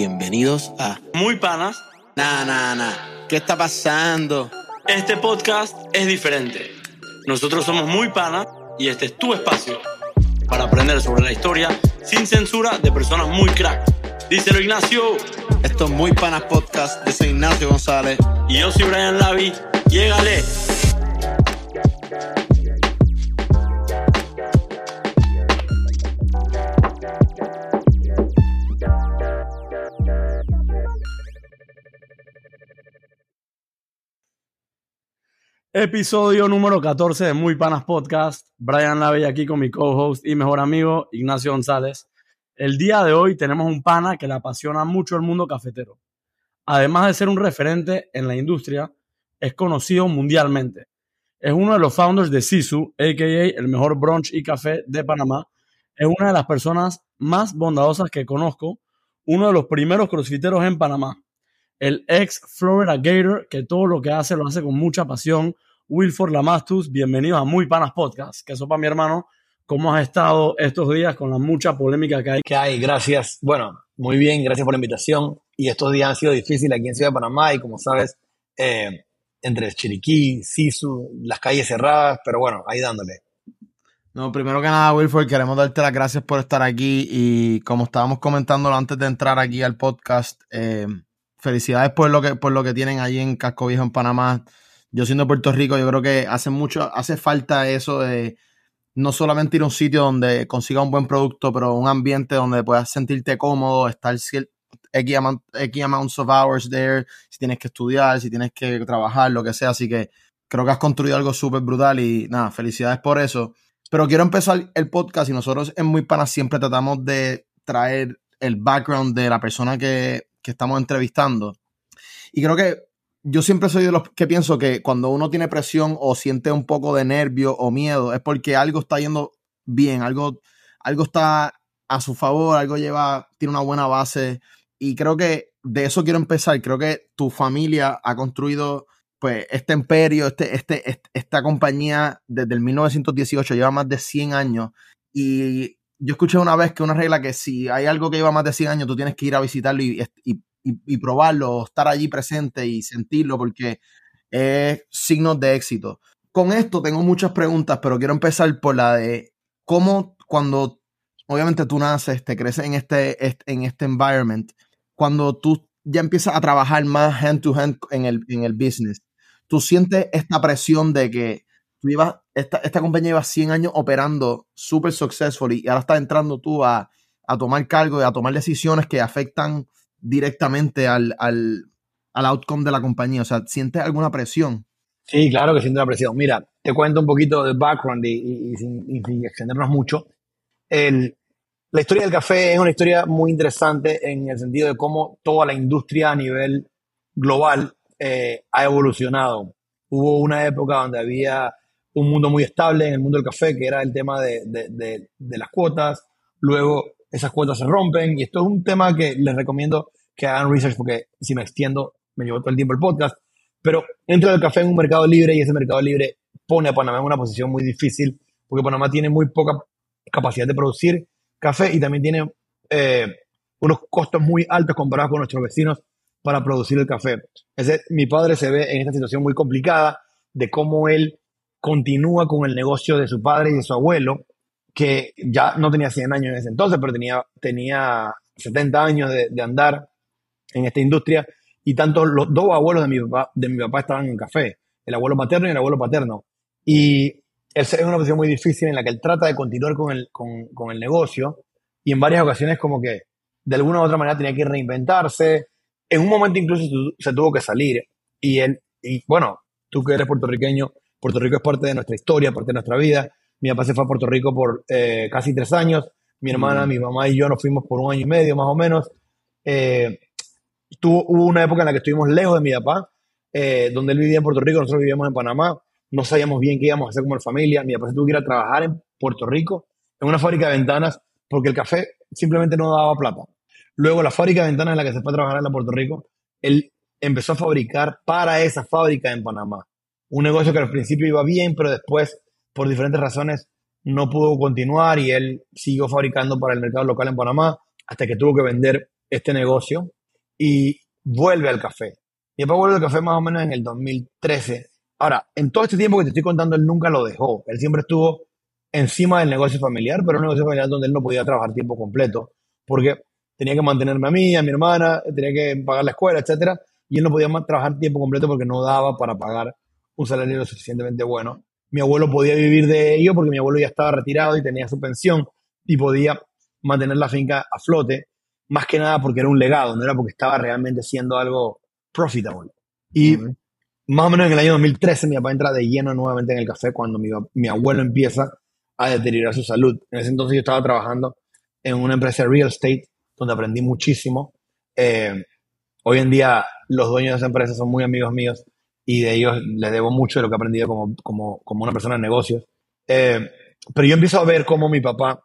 Bienvenidos a Muy panas, Nah, nah, nah. ¿Qué está pasando? este podcast es diferente. Nosotros somos muy panas y este es tu espacio para aprender sobre la historia sin censura de personas muy crack. Díselo Ignacio. Esto es Muy Panas Podcast. Yo soy Ignacio González. Y yo soy Brian Lavi. Llégale. Episodio número 14 de Muy Panas Podcast. Brian Lavi aquí con mi co-host y mejor amigo Ignacio González. El día de hoy tenemos un pana que le apasiona mucho el mundo cafetero. Además de ser un referente en la industria, es conocido mundialmente. Es uno de los founders de Sisu, a.k.a. el mejor brunch y café de Panamá. Es una de las personas más bondadosas que conozco. Uno de los primeros crossfiteros en Panamá. El ex Florida Gator, que todo lo que hace lo hace con mucha pasión. Wilford Lamastus, bienvenidos a Muy Panas Podcast. Que sopa mi hermano, ¿cómo has estado estos días con la mucha polémica que hay? ¿Qué hay? Gracias. Bueno, muy bien, gracias por la invitación. Y estos días han sido difíciles aquí en Ciudad de Panamá y como sabes, eh, entre Chiriquí, Sisu, las calles cerradas, pero bueno, ahí dándole. No, primero que nada, Wilford, queremos darte las gracias por estar aquí y como estábamos comentándolo antes de entrar aquí al podcast, eh, felicidades por lo que por lo que tienen allí en Casco Viejo en Panamá. Yo siendo Puerto Rico, yo creo que hace mucho, hace falta eso de no solamente ir a un sitio donde consiga un buen producto, pero un ambiente donde puedas sentirte cómodo, estar X amounts of hours there, si tienes que estudiar, si tienes que trabajar, lo que sea. Así que creo que has construido algo súper brutal y nada, felicidades por eso. Pero quiero empezar el podcast y nosotros en Muy Panas siempre tratamos de traer el background de la persona que, que estamos entrevistando. Y creo que yo siempre soy de los que pienso que cuando uno tiene presión o siente un poco de nervio o miedo es porque algo está yendo bien, algo, algo está a su favor, algo lleva, tiene una buena base. Y creo que de eso quiero empezar. Creo que tu familia ha construido pues este imperio, este, este, este- esta compañía desde el 1918, lleva más de 100 años. Y yo escuché una vez que una regla que si hay algo que lleva más de 100 años, tú tienes que ir a visitarlo y, y, y- probarlo, estar allí presente y sentirlo porque es signo de éxito. Con esto tengo muchas preguntas, pero quiero empezar por la de cómo cuando obviamente tú naces, te creces en este, est- en este environment, cuando tú ya empiezas a trabajar más hand to hand en el, en el business, tú sientes esta presión de que tú llevas, esta, esta compañía lleva 100 años operando súper successful y ahora estás entrando tú a, a tomar cargo y a tomar decisiones que afectan directamente al, al, al outcome de la compañía. O sea, ¿sientes alguna presión? Sí, claro que siento la presión. Mira, te cuento un poquito del background y, y- sin, extendernos mucho. El- la historia del café es una historia muy interesante en el sentido de cómo toda la industria a nivel global eh, ha evolucionado. Hubo una época donde había un mundo muy estable en el mundo del café, que era el tema de- de- de las cuotas. Luego esas cuotas se rompen y esto es un tema que les recomiendo que hagan research porque si me extiendo me llevo todo el tiempo el podcast. Pero entra el café en un mercado libre y ese mercado libre pone a Panamá en una posición muy difícil porque Panamá tiene muy poca capacidad de producir café y también tiene eh, unos costos muy altos comparados con nuestros vecinos para producir el café. Ese, mi padre se ve en esta situación muy complicada de cómo él continúa con el negocio de su padre y de su abuelo, que ya no tenía 100 años en ese entonces, pero tenía, tenía 70 años de, andar en esta industria y tanto los dos abuelos de mi papá, de mi papá estaban en café, el abuelo materno y el abuelo paterno. Y él se ve en una posición muy difícil en la que él trata de continuar con el, con, con el negocio y en varias ocasiones como que de alguna u otra manera tenía que reinventarse. En un momento incluso se tuvo que salir y él, y bueno, tú que eres puertorriqueño, Puerto Rico es parte de nuestra historia, parte de nuestra vida. Mi papá se fue a Puerto Rico por eh, casi tres años. Mi hermana, Mm. mi mamá y yo nos fuimos por un año y medio más o menos. Eh, tuvo, hubo una época en la que estuvimos lejos de mi papá, eh, donde él vivía en Puerto Rico, nosotros vivíamos en Panamá, no sabíamos bien qué íbamos a hacer como familia, mi papá se tuvo que ir a trabajar en Puerto Rico, en una fábrica de ventanas, porque el café simplemente no daba plata. Luego la fábrica de ventanas en la que se fue a trabajar en Puerto Rico, él empezó a fabricar para esa fábrica en Panamá. Un negocio que al principio iba bien, pero después, por diferentes razones, no pudo continuar y él siguió fabricando para el mercado local en Panamá hasta que tuvo que vender este negocio y vuelve al café. Mi papá vuelve al café más o menos en el 2013. Ahora, en todo este tiempo que te estoy contando, él nunca lo dejó. Él siempre estuvo encima del negocio familiar, pero un negocio familiar donde él no podía trabajar tiempo completo, porque tenía que mantenerme a mí, a mi hermana, tenía que pagar la escuela, etcétera, y él no podía trabajar tiempo completo porque no daba para pagar un salario lo suficientemente bueno. Mi abuelo podía vivir de ello porque mi abuelo ya estaba retirado y tenía su pensión y podía mantener la finca a flote, más que nada porque era un legado, no era porque estaba realmente siendo algo profitable. Y más o menos en el año 2013 mi papá entra de lleno nuevamente en el café cuando mi, mi abuelo empieza a deteriorar su salud. En ese entonces yo estaba trabajando en una empresa de real estate donde aprendí muchísimo. Eh, hoy en día los dueños de esa empresa son muy amigos míos y de ellos les debo mucho de lo que he aprendido como, como, como una persona de negocios. Eh, pero yo empiezo a ver cómo mi papá,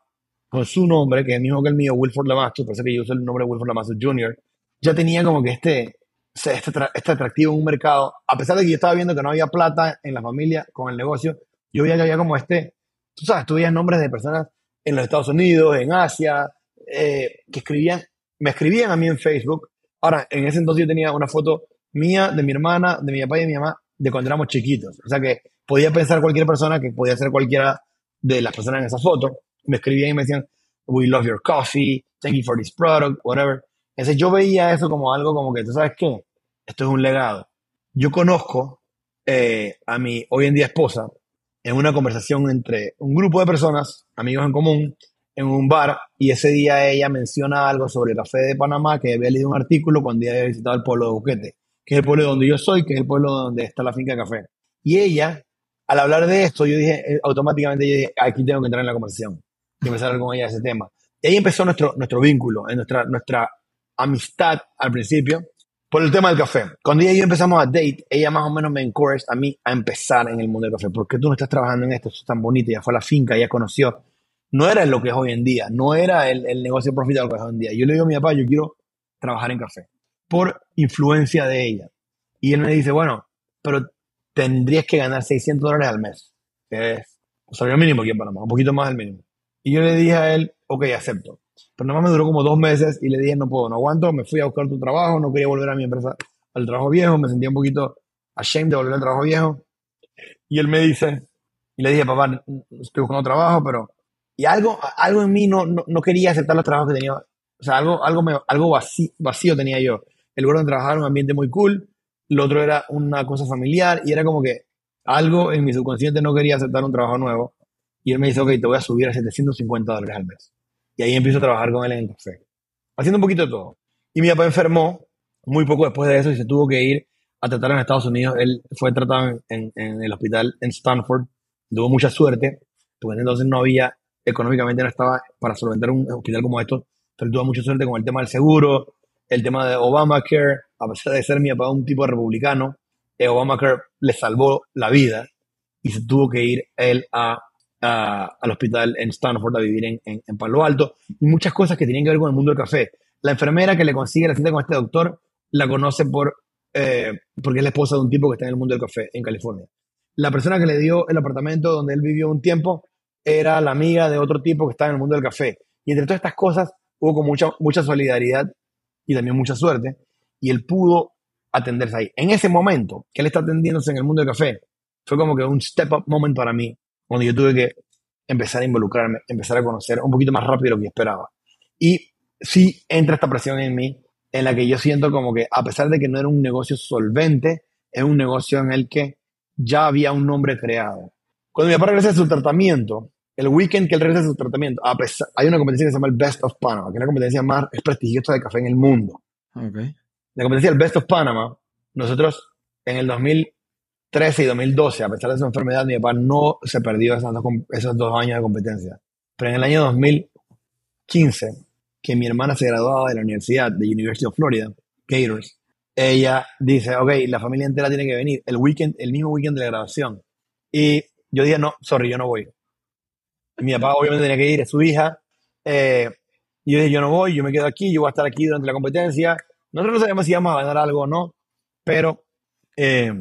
con su nombre, que es el mismo que el mío, Wilford Lamastus, parece que yo uso el nombre de Wilford Lamastus Jr., ya tenía como que este, este, este atractivo en un mercado, a pesar de que yo estaba viendo que no había plata en la familia con el negocio, yo veía que había como este, tú sabes, tú veías nombres de personas en los Estados Unidos, en Asia, eh, que escribían, me escribían a mí en Facebook. Ahora, en ese entonces yo tenía una foto mía, de mi hermana, de mi papá y de mi mamá, de cuando éramos chiquitos. O sea que podía pensar cualquier persona que podía ser cualquiera de las personas en esa foto. Me escribían y me decían, we love your coffee, thank you for this product, whatever. Entonces yo veía eso como algo como que, ¿tú sabes qué? Esto es un legado. Yo conozco eh, a mi hoy en día esposa en una conversación entre un grupo de personas, amigos en común, en un bar, y ese día ella menciona algo sobre el café de Panamá, que había leído un artículo cuando ella había visitado el pueblo de Buquete que es el pueblo donde yo soy, que es el pueblo donde está la finca de café. Y ella, al hablar de esto, yo dije, eh, automáticamente yo dije, aquí tengo que entrar en la conversación y empezar con ella ese tema. Y ahí empezó nuestro, nuestro vínculo, en nuestra, nuestra amistad al principio, por el tema del café. Cuando ella y yo empezamos a date, ella más o menos me encouraged a mí a empezar en el mundo del café. ¿Por qué tú no estás trabajando en esto? Esto es tan bonito. Ya fue a la finca, ya conoció. No era lo que es hoy en día, no era el, el negocio profitable que es hoy en día. Yo le digo a mi papá, yo quiero trabajar en café por influencia de ella. Y él me dice, bueno, pero tendrías que ganar 600 dólares al mes, que es el salario mínimo aquí en Panamá, un poquito más del mínimo. Y yo le dije a él, ok, acepto. Pero nada más me duró como dos meses y le dije, no puedo, no aguanto, me fui a buscar tu trabajo, no quería volver a mi empresa, al trabajo viejo, me sentía un poquito ashamed de volver al trabajo viejo. Y él me dice, y le dije, papá, estoy buscando trabajo, pero... Y algo, algo en mí no, no, quería aceptar los trabajos que tenía. O sea, algo, algo, algo vacío, vacío tenía yo el lugar donde trabajaba un ambiente muy cool, lo otro era una cosa familiar y era como que algo en mi subconsciente no quería aceptar un trabajo nuevo. Y él me dice, ok, te voy a subir a 750 dólares al mes. Y ahí empiezo a trabajar con él en el café, haciendo un poquito de todo. Y mi papá enfermó muy poco después de eso y se tuvo que ir a tratar en Estados Unidos. Él fue tratado en, en el hospital en Stanford, tuvo mucha suerte, porque entonces no había, económicamente no estaba para solventar un hospital como esto, pero tuvo mucha suerte con el tema del seguro, el tema de Obamacare, a pesar de ser mi papá un tipo republicano, eh, Obamacare le salvó la vida y se tuvo que ir él a, al hospital en Stanford a vivir en, en, Palo Alto y muchas cosas que tenían que ver con el mundo del café. La enfermera que le consigue la cita con este doctor la conoce por, eh, porque es la esposa de un tipo que está en el mundo del café en California. La persona que le dio el apartamento donde él vivió un tiempo era la amiga de otro tipo que está en el mundo del café. Y entre todas estas cosas hubo con mucha, mucha solidaridad y también mucha suerte, y él pudo atenderse ahí. En ese momento que él está atendiéndose en el mundo del café, fue como que un step up moment para mí, donde yo tuve que empezar a involucrarme, empezar a conocer un poquito más rápido de lo que esperaba. Y sí entra esta presión en mí, en la que yo siento como que a pesar de que no era un negocio solvente, es un negocio en el que ya había un nombre creado. Cuando mi papá regresa de su tratamiento, el weekend que él regresa su tratamiento, hay una competencia que se llama el Best of Panama, que es la competencia más prestigiosa de café en el mundo. La competencia del Best of Panama, nosotros en el 2013 y 2012, a pesar de su enfermedad, mi papá no se perdió esos dos, esos dos años de competencia. Pero en el año 2015, que mi hermana se graduaba de la Universidad de University of Florida, Gators, ella dice, ok, la familia entera tiene que venir el weekend, el mismo weekend de la graduación. Y yo dije, no, sorry, yo no voy mi papá obviamente tenía que ir, es su hija. Eh, y yo dije, yo no voy, yo me quedo aquí, yo voy a estar aquí durante la competencia. Nosotros no sabíamos si íbamos a ganar algo o no, pero eh,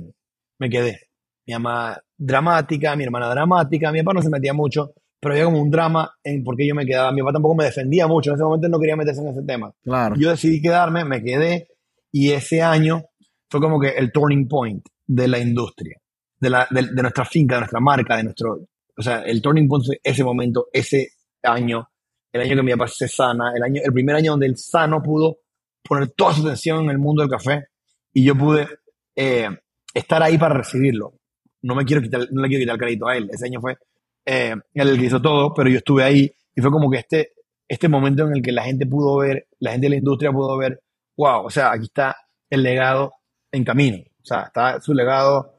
me quedé. Mi mamá dramática, mi hermana dramática, mi papá no se metía mucho, pero había como un drama en por qué yo me quedaba. Mi papá tampoco me defendía mucho, en ese momento no quería meterse en ese tema. Claro. Yo decidí quedarme, me quedé y ese año fue como que el turning point de la industria, de, la, de, de nuestra finca, de nuestra marca, de nuestro... O sea, el turning point fue ese momento, ese año, el año que mi papá se sana, el, año, el primer año donde el sano pudo poner toda su atención en el mundo del café y yo pude eh, estar ahí para recibirlo. No me quiero quitar, no le quiero quitar crédito a él. Ese año fue eh, él el que hizo todo, pero yo estuve ahí y fue como que este, este momento en el que la gente pudo ver, la gente de la industria pudo ver, wow, o sea, aquí está el legado en camino. O sea, está su legado,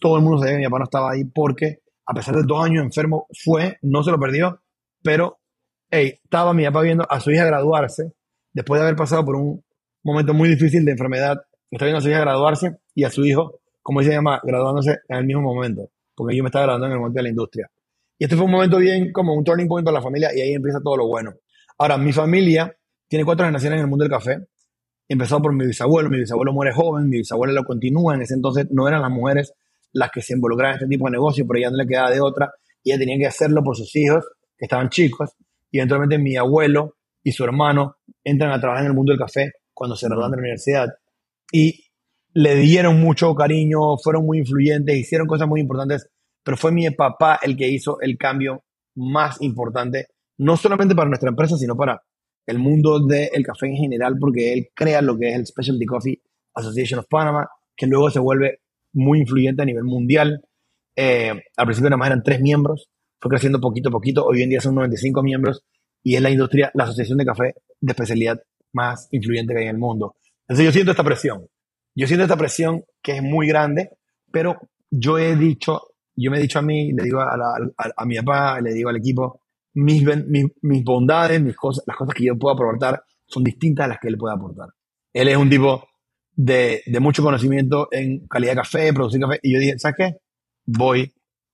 todo el mundo sabía que mi papá no estaba ahí porque a pesar de dos años enfermo, fue, no se lo perdió, pero hey, estaba mi papá viendo a su hija graduarse, después de haber pasado por un momento muy difícil de enfermedad, está viendo a su hija graduarse y a su hijo, como se llama, graduándose en el mismo momento, porque yo me estaba graduando en el momento de la industria. Y este fue un momento bien como un turning point para la familia y ahí empieza todo lo bueno. Ahora, mi familia tiene cuatro generaciones en el mundo del café. Empezó por mi bisabuelo, mi bisabuelo muere joven, mi bisabuelo lo continúa, en ese entonces no eran las mujeres las que se involucraban en este tipo de negocio, pero ella no le quedaba de otra y ella tenía que hacerlo por sus hijos, que estaban chicos, y eventualmente mi abuelo y su hermano entran a trabajar en el mundo del café cuando se graduaron de la universidad. Y le dieron mucho cariño, fueron muy influyentes, hicieron cosas muy importantes, pero fue mi papá el que hizo el cambio más importante, no solamente para nuestra empresa, sino para el mundo del café en general, porque él crea lo que es el Specialty Coffee Association of Panama, que luego se vuelve muy influyente a nivel mundial. Eh, al principio nada más eran tres miembros, fue creciendo poquito a poquito, hoy en día son 95 miembros y es la industria, la asociación de café de especialidad más influyente que hay en el mundo. Entonces yo siento esta presión, yo siento esta presión que es muy grande, pero yo he dicho, yo me he dicho a mí, le digo a, mi papá, le digo al equipo, mis, mis, mis bondades, mis cosas, las cosas que yo puedo aportar son distintas a las que él puede aportar. Él es un tipo de, de mucho conocimiento en calidad de café, producir café, y yo dije, ¿sabes qué? Voy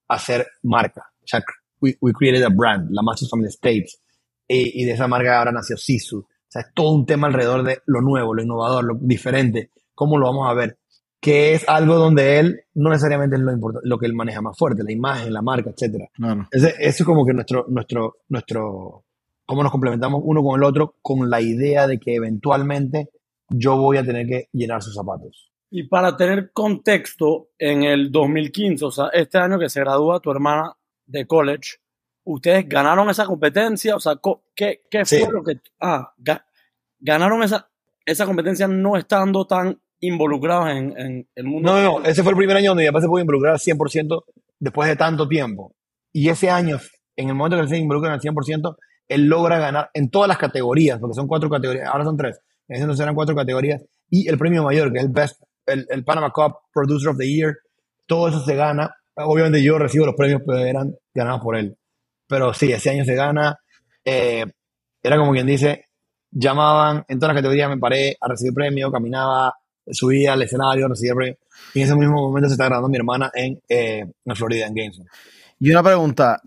a hacer marca. O sea, we, we created a brand, la Masters Family States, y, y de esa marca ahora nació Sisu. O sea, es todo un tema alrededor de lo nuevo, lo innovador, lo diferente, cómo lo vamos a ver, que es algo donde él no necesariamente es lo, importa- lo que él maneja más fuerte, la imagen, la marca, etcétera. Claro. Ese, eso es como que nuestro, nuestro, nuestro, cómo nos complementamos uno con el otro con la idea de que eventualmente yo voy a tener que llenar sus zapatos. Y para tener contexto, en el 2015, o sea, este año que se gradúa tu hermana de college, ustedes ganaron esa competencia, o sea, ¿qué, qué fue Sí. lo que... Ah, ga- ganaron esa, esa competencia no estando tan involucrados en, en el mundo. No, no, no, ese fue el primer año donde mi papá se pudo involucrar al 100% después de tanto tiempo. Y ese año, en el momento que él se involucra al 100%, él logra ganar en todas las categorías, porque son cuatro categorías, ahora son tres, entonces eran cuatro categorías, y el premio mayor, que es el Best, el, el Panama Cup Producer of the Year, todo eso se gana. Obviamente yo recibo los premios, pero eran ganados por él. Pero sí, ese año se gana. eh, era como quien dice, llamaban, en todas las categorías me paré a recibir premio, caminaba, subía al escenario, recibía premio. Y en ese mismo momento se está grabando mi hermana en, eh, en Florida, en Gainesville. Y una pregunta,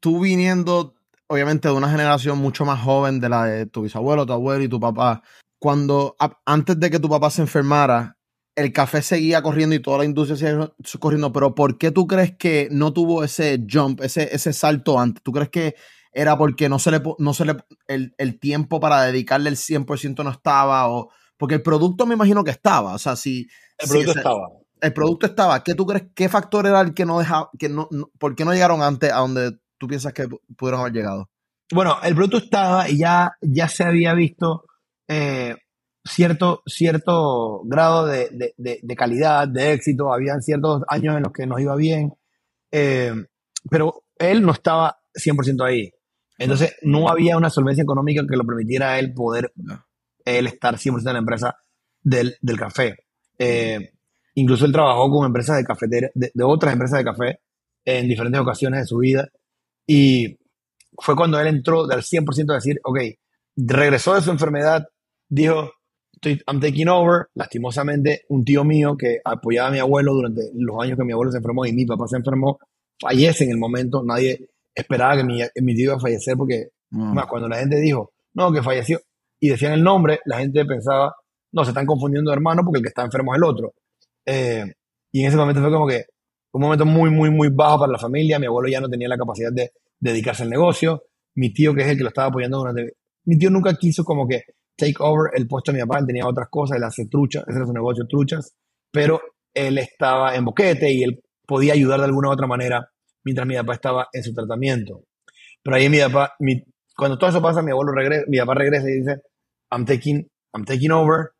tú viniendo obviamente de una generación mucho más joven de la de tu bisabuelo, tu abuelo y tu papá, cuando a- antes de que tu papá se enfermara, el café seguía corriendo y toda la industria seguía corriendo, pero ¿por qué tú crees que no tuvo ese jump, ese, ese salto antes? ¿Tú crees que era porque no se le, no se le el, el tiempo para dedicarle el 100% no estaba? O, porque el producto me imagino que estaba, o sea, si... El producto estaba. el producto estaba. ¿Qué tú crees? ¿Qué factor era el que no dejaba, que no, no- por qué no llegaron antes a donde tú piensas que pu- pudieron haber llegado? Bueno, el producto estaba y ya, ya se había visto eh, cierto, cierto grado de, de- de- de calidad, de éxito. Habían ciertos años en los que nos iba bien, eh, pero él no estaba 100% ahí. Entonces, no había una solvencia económica que lo permitiera a él poder él estar 100% en la empresa del, del café. Eh, incluso él trabajó con empresas de cafetera, de, de otras empresas de café en diferentes ocasiones de su vida. Y fue cuando él entró del 100% a decir, ok, regresó de su enfermedad, dijo, I'm taking over. Lastimosamente, un tío mío que apoyaba a mi abuelo durante los años que mi abuelo se enfermó y mi papá se enfermó, fallece en el momento. Nadie esperaba que mi, mi tío iba a fallecer porque Mm. más, cuando la gente dijo, no, que falleció, y decían el nombre, la gente pensaba, no, se están confundiendo de hermano porque el que está enfermo es el otro. Eh, y en ese momento fue como que un momento muy, muy, muy bajo para la familia. Mi abuelo ya no tenía la capacidad de, dedicarse al negocio. Mi tío, que es el que lo estaba apoyando durante... Mi tío nunca quiso como que take over el puesto de mi papá, él tenía otras cosas, él hace truchas, ese era su negocio, truchas, pero él estaba en boquete y él podía ayudar de alguna u otra manera mientras mi papá estaba en su tratamiento. Pero ahí mi papá, cuando todo eso pasa, mi abuelo regresa, mi papá regresa y dice, I'm taking, I'm taking over,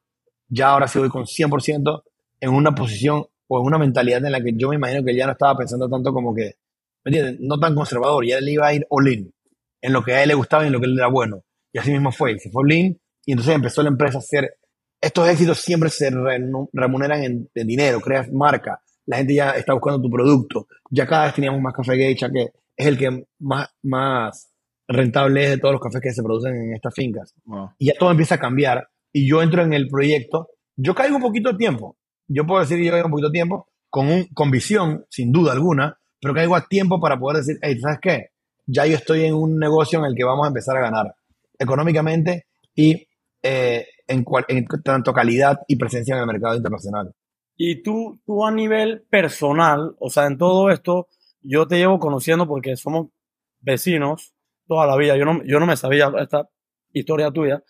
ya ahora sí voy con 100% en una posición o en una mentalidad en la que yo me imagino que ya no estaba pensando tanto como que, ¿me entiendes? No tan conservador, ya él iba a ir all in, en lo que a él le gustaba y en lo que él era bueno. Y así mismo fue, se fue all in, y entonces empezó la empresa a hacer, estos éxitos siempre se remuneran en, dinero, creas marca, la gente ya está buscando tu producto, ya cada vez teníamos más café geisha, que es el que más, más rentable es de todos los cafés que se producen en estas fincas. Y ya todo empieza a cambiar, y yo entro en el proyecto, yo caigo un poquito de tiempo, yo puedo decir que yo caigo un poquito de tiempo, con, un, con visión, sin duda alguna, pero caigo a tiempo para poder decir, hey, ¿sabes qué? Ya yo estoy en un negocio en el que vamos a empezar a ganar económicamente y eh, en, en, tanto calidad y presencia en el mercado internacional. Y tú, tú a nivel personal, o sea, en todo esto, yo te llevo conociendo porque somos vecinos toda la vida. Yo no, yo no me sabía esta historia tuya,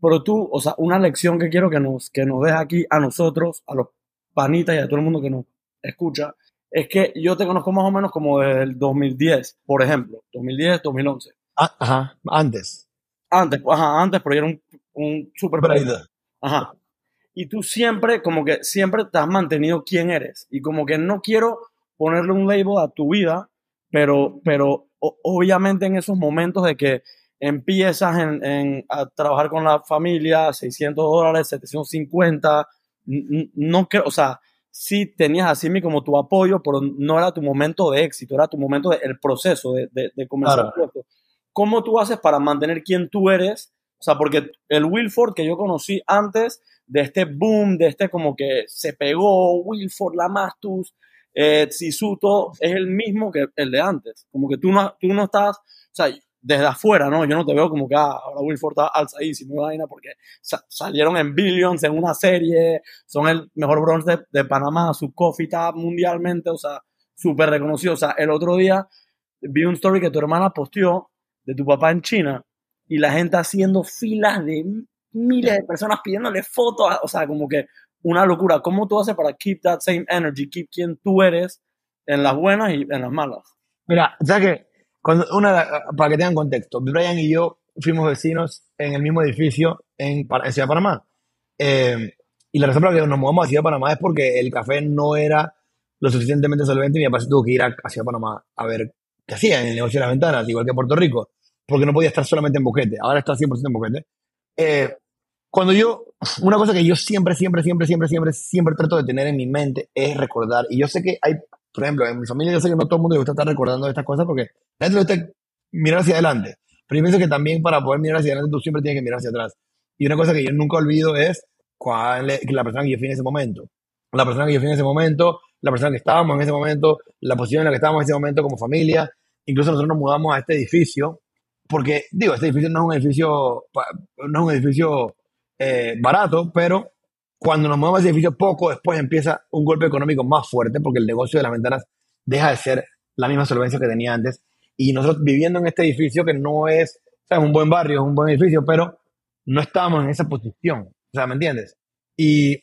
pero tú, o sea, una lección que quiero que nos, que nos des aquí a nosotros, a los panitas y a todo el mundo que nos escucha, es que yo te conozco más o menos como desde el 2010, por ejemplo, 2010, 2011. Ah, ajá, antes. Antes, ajá, antes, pero yo era un un super Ajá. Y tú siempre, como que siempre te has mantenido quién eres. Y como que no quiero ponerle un label a tu vida, pero, pero obviamente en esos momentos de que empiezas en, a trabajar con la familia, 600 dólares, 750, no que, o sea, sí tenías así mí como tu apoyo, pero no era tu momento de éxito, era tu momento del el proceso de, de, comenzar. ¿Cómo tú haces para mantener quién tú eres o sea, porque el Wilford que yo conocí antes de este boom, de este como que se pegó, Wilford, Lamastus, eh, Sisuto, es el mismo que el de antes. Como que tú no, tú no estás, o sea, desde afuera, ¿no? Yo no te veo como que ah, ahora Wilford está alzadísimo, vaina, porque salieron en Billions en una serie, son el mejor bronce de, Panamá, su coffee está mundialmente, o sea, súper reconocido. O sea, el otro día vi un story que tu hermana posteó de tu papá en China y la gente haciendo filas de miles de personas pidiéndole fotos, o sea, como que una locura. ¿Cómo tú haces para keep that same energy, keep quien tú eres en las buenas y en las malas? Mira, ¿sabes que Cuando una, para que tengan contexto, Brian y yo fuimos vecinos en el mismo edificio en, en Ciudad de Panamá. Eh, y la razón por la que nos mudamos a Ciudad de Panamá es porque el café no era lo suficientemente solvente y mi papá se tuvo que ir a, Ciudad de Panamá a ver qué hacía en el negocio de las ventanas, igual que Puerto Rico porque no podía estar solamente en boquete. Ahora está 100% en boquete. Eh, cuando yo, una cosa que yo siempre, siempre, siempre, siempre, siempre, siempre trato de tener en mi mente es recordar. Y yo sé que hay, por ejemplo, en mi familia yo sé que no todo el mundo le gusta estar recordando estas cosas porque gente le gusta mirar hacia adelante. Pero yo pienso que también para poder mirar hacia adelante tú siempre tienes que mirar hacia atrás. Y una cosa que yo nunca olvido es cuál es la persona que yo fui en ese momento. La persona que yo fui en ese momento, la persona que estábamos en ese momento, la posición en la que estábamos en ese momento como familia. Incluso nosotros nos mudamos a este edificio porque, digo, este edificio no es un edificio, no es un edificio eh, barato, pero cuando nos movemos a ese edificio, poco después empieza un golpe económico más fuerte, porque el negocio de las ventanas deja de ser la misma solvencia que tenía antes. Y nosotros viviendo en este edificio, que no es, o sea, es un buen barrio, es un buen edificio, pero no estábamos en esa posición. O sea, ¿me entiendes? Y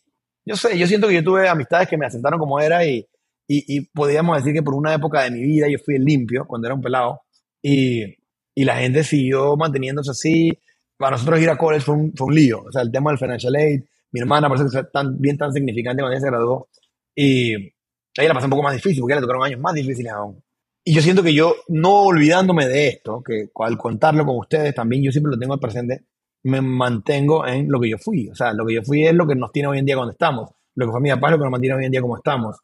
yo sé, yo siento que yo tuve amistades que me aceptaron como era y, y, y podríamos decir que por una época de mi vida yo fui limpio cuando era un pelado. Y, y la gente siguió manteniéndose así. Para nosotros ir a college fue un, fue un lío. O sea, el tema del financial aid, mi hermana parece que fue tan, bien tan significante cuando ella se graduó. Y ella la pasó un poco más difícil porque ella le tocaron años más difíciles aún. Y yo siento que yo, no olvidándome de esto, que al contarlo con ustedes también, yo siempre lo tengo presente, me mantengo en lo que yo fui. O sea, lo que yo fui es lo que nos tiene hoy en día cuando estamos. Lo que fue mi papá es lo que nos mantiene hoy en día como estamos.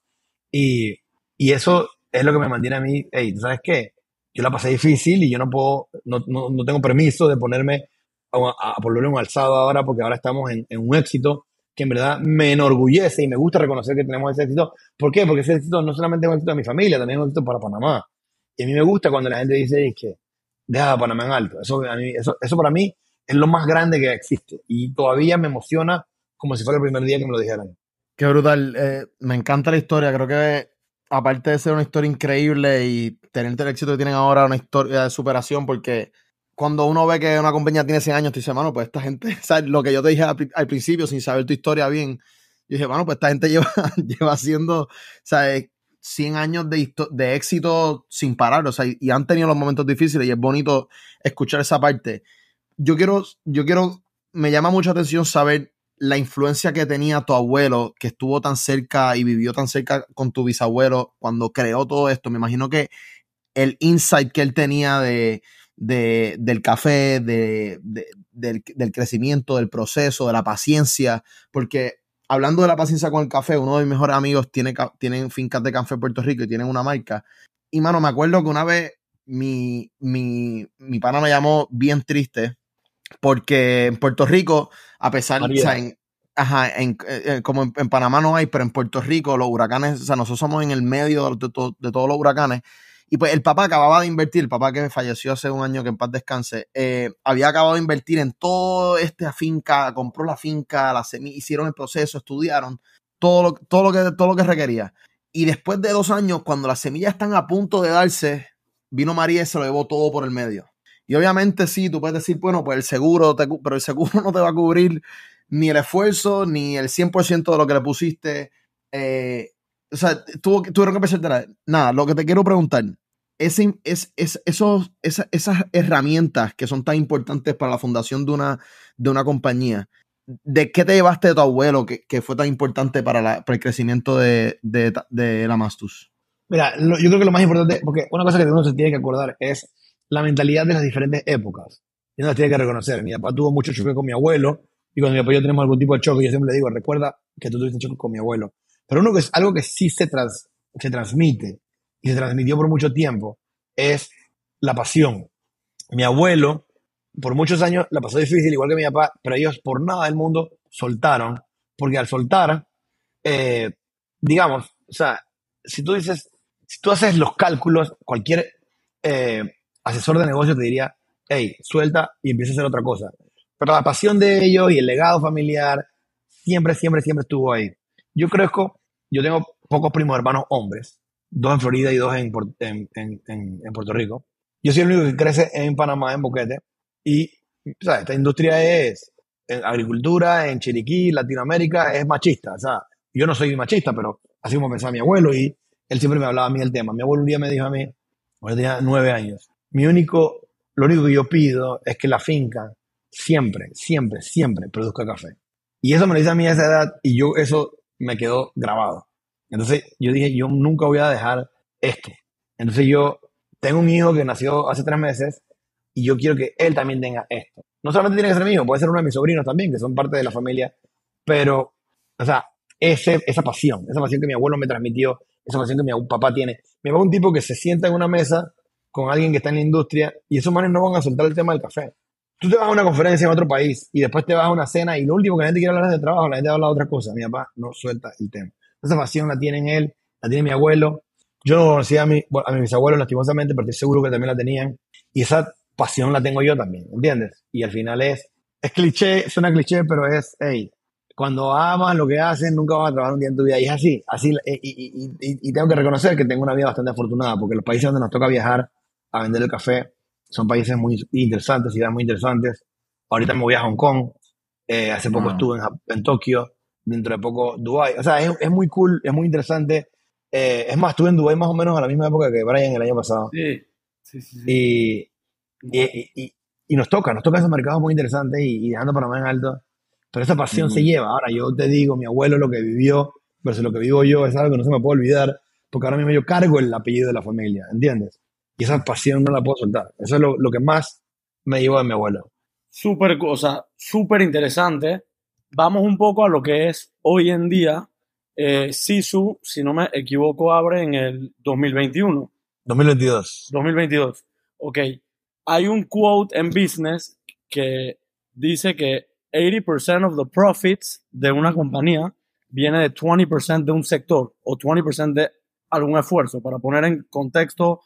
Y, y eso es lo que me mantiene a mí, hey, ¿sabes qué? Yo la pasé difícil y yo no puedo, no, no, no tengo permiso de ponerme a, a, ponerle un alzado ahora porque ahora estamos en, en, un éxito que en verdad me enorgullece y me gusta reconocer que tenemos ese éxito. ¿Por qué? Porque ese éxito no solamente es un éxito de mi familia, también es un éxito para Panamá. Y a mí me gusta cuando la gente dice que deja a Panamá en alto. Eso, a mí, eso, eso para mí es lo más grande que existe y todavía me emociona como si fuera el primer día que me lo dijeran. Qué brutal. Eh, me encanta la historia. Creo que aparte de ser una historia increíble y tener el éxito que tienen ahora, una historia de superación, porque cuando uno ve que una compañía tiene 100 años, te dice, mano, pues esta gente, ¿sabes? lo que yo te dije al, principio, sin saber tu historia bien, yo dije, mano, pues esta gente lleva, lleva haciendo, ¿sabes? 100 años de, de éxito sin parar, o sea, y han tenido los momentos difíciles y es bonito escuchar esa parte. Yo quiero, yo quiero, me llama mucha atención saber la influencia que tenía tu abuelo, que estuvo tan cerca y vivió tan cerca con tu bisabuelo cuando creó todo esto. Me imagino que el insight que él tenía de, del café, de, del, crecimiento, del proceso, de la paciencia, porque hablando de la paciencia con el café, uno de mis mejores amigos tiene tienen fincas de café en Puerto Rico y tienen una marca. Y mano, me acuerdo que una vez mi, mi, mi pana me llamó bien triste porque en Puerto Rico, a pesar de, ajá, en, eh, eh, como en, Panamá no hay, pero en Puerto Rico los huracanes, o sea, nosotros somos en el medio de, de, todos los huracanes. Y pues el papá acababa de invertir, el papá que falleció hace un año, que en paz descanse, eh, había acabado de invertir en todo esta finca, compró la finca, la hicieron el proceso, estudiaron todo lo, todo, lo que, todo lo que requería. Y después de dos años, cuando las semillas están a punto de darse, vino María y se lo llevó todo por el medio. Y obviamente sí, tú puedes decir, bueno, pues el seguro, pero el seguro no te va a cubrir ni el esfuerzo, ni el 100% de lo que le pusiste. Eh, o sea, tuvo, tuvieron que pensar nada. Lo que te quiero preguntar, es, es, es esos, esas herramientas que son tan importantes para la fundación de una, de una compañía, ¿de qué te llevaste de tu abuelo que, que fue tan importante para, la, para el crecimiento de, de la Mastus? Mira, yo creo que lo más importante, porque una cosa que uno se tiene que acordar es la mentalidad de las diferentes épocas. Y uno las tiene que reconocer. Mi papá tuvo mucho choque con mi abuelo, y cuando mi papá y yo tenemos algún tipo de choque, yo siempre le digo, recuerda que tú tuviste choque con mi abuelo. Pero uno que es algo que sí se, se transmite, y se transmitió por mucho tiempo, es la pasión. Mi abuelo, por muchos años, la pasó difícil, igual que mi papá, pero ellos por nada del mundo soltaron, porque al soltar, eh, digamos, o sea, si tú dices, si tú haces los cálculos, cualquier eh, asesor de negocio te diría, hey, suelta y empieza a hacer otra cosa. Pero la pasión de ellos y el legado familiar siempre, siempre, siempre estuvo ahí. Yo crezco, yo tengo pocos primos hermanos hombres, dos en Florida y dos en, en, Puerto Rico. Yo soy el único que crece en Panamá, en Boquete. Y ¿sabes? esta industria es en agricultura, en Chiriquí, Latinoamérica, es machista. O sea, yo no soy machista, pero así como pensaba mi abuelo y él siempre me hablaba a mí del tema. Mi abuelo un día me dijo a mí, cuando tenía nueve años, mi único, lo único que yo pido es que la finca siempre, siempre, siempre produzca café. Y eso me lo dice a mí a esa edad y yo eso me quedó grabado. Entonces yo dije, yo nunca voy a dejar esto. Entonces yo tengo un hijo que nació hace tres meses y yo quiero que él también tenga esto. No solamente tiene que ser hijo, puede ser uno de mis sobrinos también, que son parte de la familia, pero, o sea, ese, esa pasión, esa pasión que mi abuelo me transmitió, esa pasión que mi papá tiene. Mi papá es un tipo que se sienta en una mesa con alguien que está en la industria y esos manes no van a soltar el tema del café. Tú te vas a una conferencia en otro país y después te vas a una cena y lo último que la gente quiere hablar es de trabajo, la gente habla de otra cosa. Mi papá no suelta el tema. Esa pasión la tiene él, la tiene mi abuelo. Yo no conocía a, mi, a mis abuelos lastimosamente, pero estoy seguro que también la tenían. Y esa pasión la tengo yo también, ¿entiendes? Y al final es, es cliché, suena cliché, pero es, hey, cuando amas lo que haces, nunca vas a trabajar un día en tu vida. Y es así, así, y, y tengo que reconocer que tengo una vida bastante afortunada, porque los países donde nos toca viajar a vender el café. Son países muy interesantes, ciudades muy interesantes. Ahorita me voy a Hong Kong. Eh, hace poco ah. estuve en, Tokio. Dentro de poco Dubai. O sea, es, muy cool, es muy interesante. Eh, es más, estuve en Dubai más o menos a la misma época que Brian el año pasado. Sí, sí, sí. Y, y, y, nos toca, nos toca esos mercados muy interesantes y, dejando Panamá en alto. Pero esa pasión se lleva. Ahora, yo te digo, mi abuelo lo que vivió versus lo que vivo yo es algo que no se me puede olvidar, porque ahora mismo yo cargo el apellido de la familia, ¿entiendes? Y esa pasión no la puedo soltar. Eso es lo, lo que más me llevó de mi abuelo. Súper cosa, súper interesante. Vamos un poco a lo que es hoy en día. Eh, Sisu, si no me equivoco, abre en el 2021. 2022. 2022. Ok. Hay un quote en business que dice que 80% of the profits de una compañía viene de 20% de un sector o 20% de algún esfuerzo. Para poner en contexto,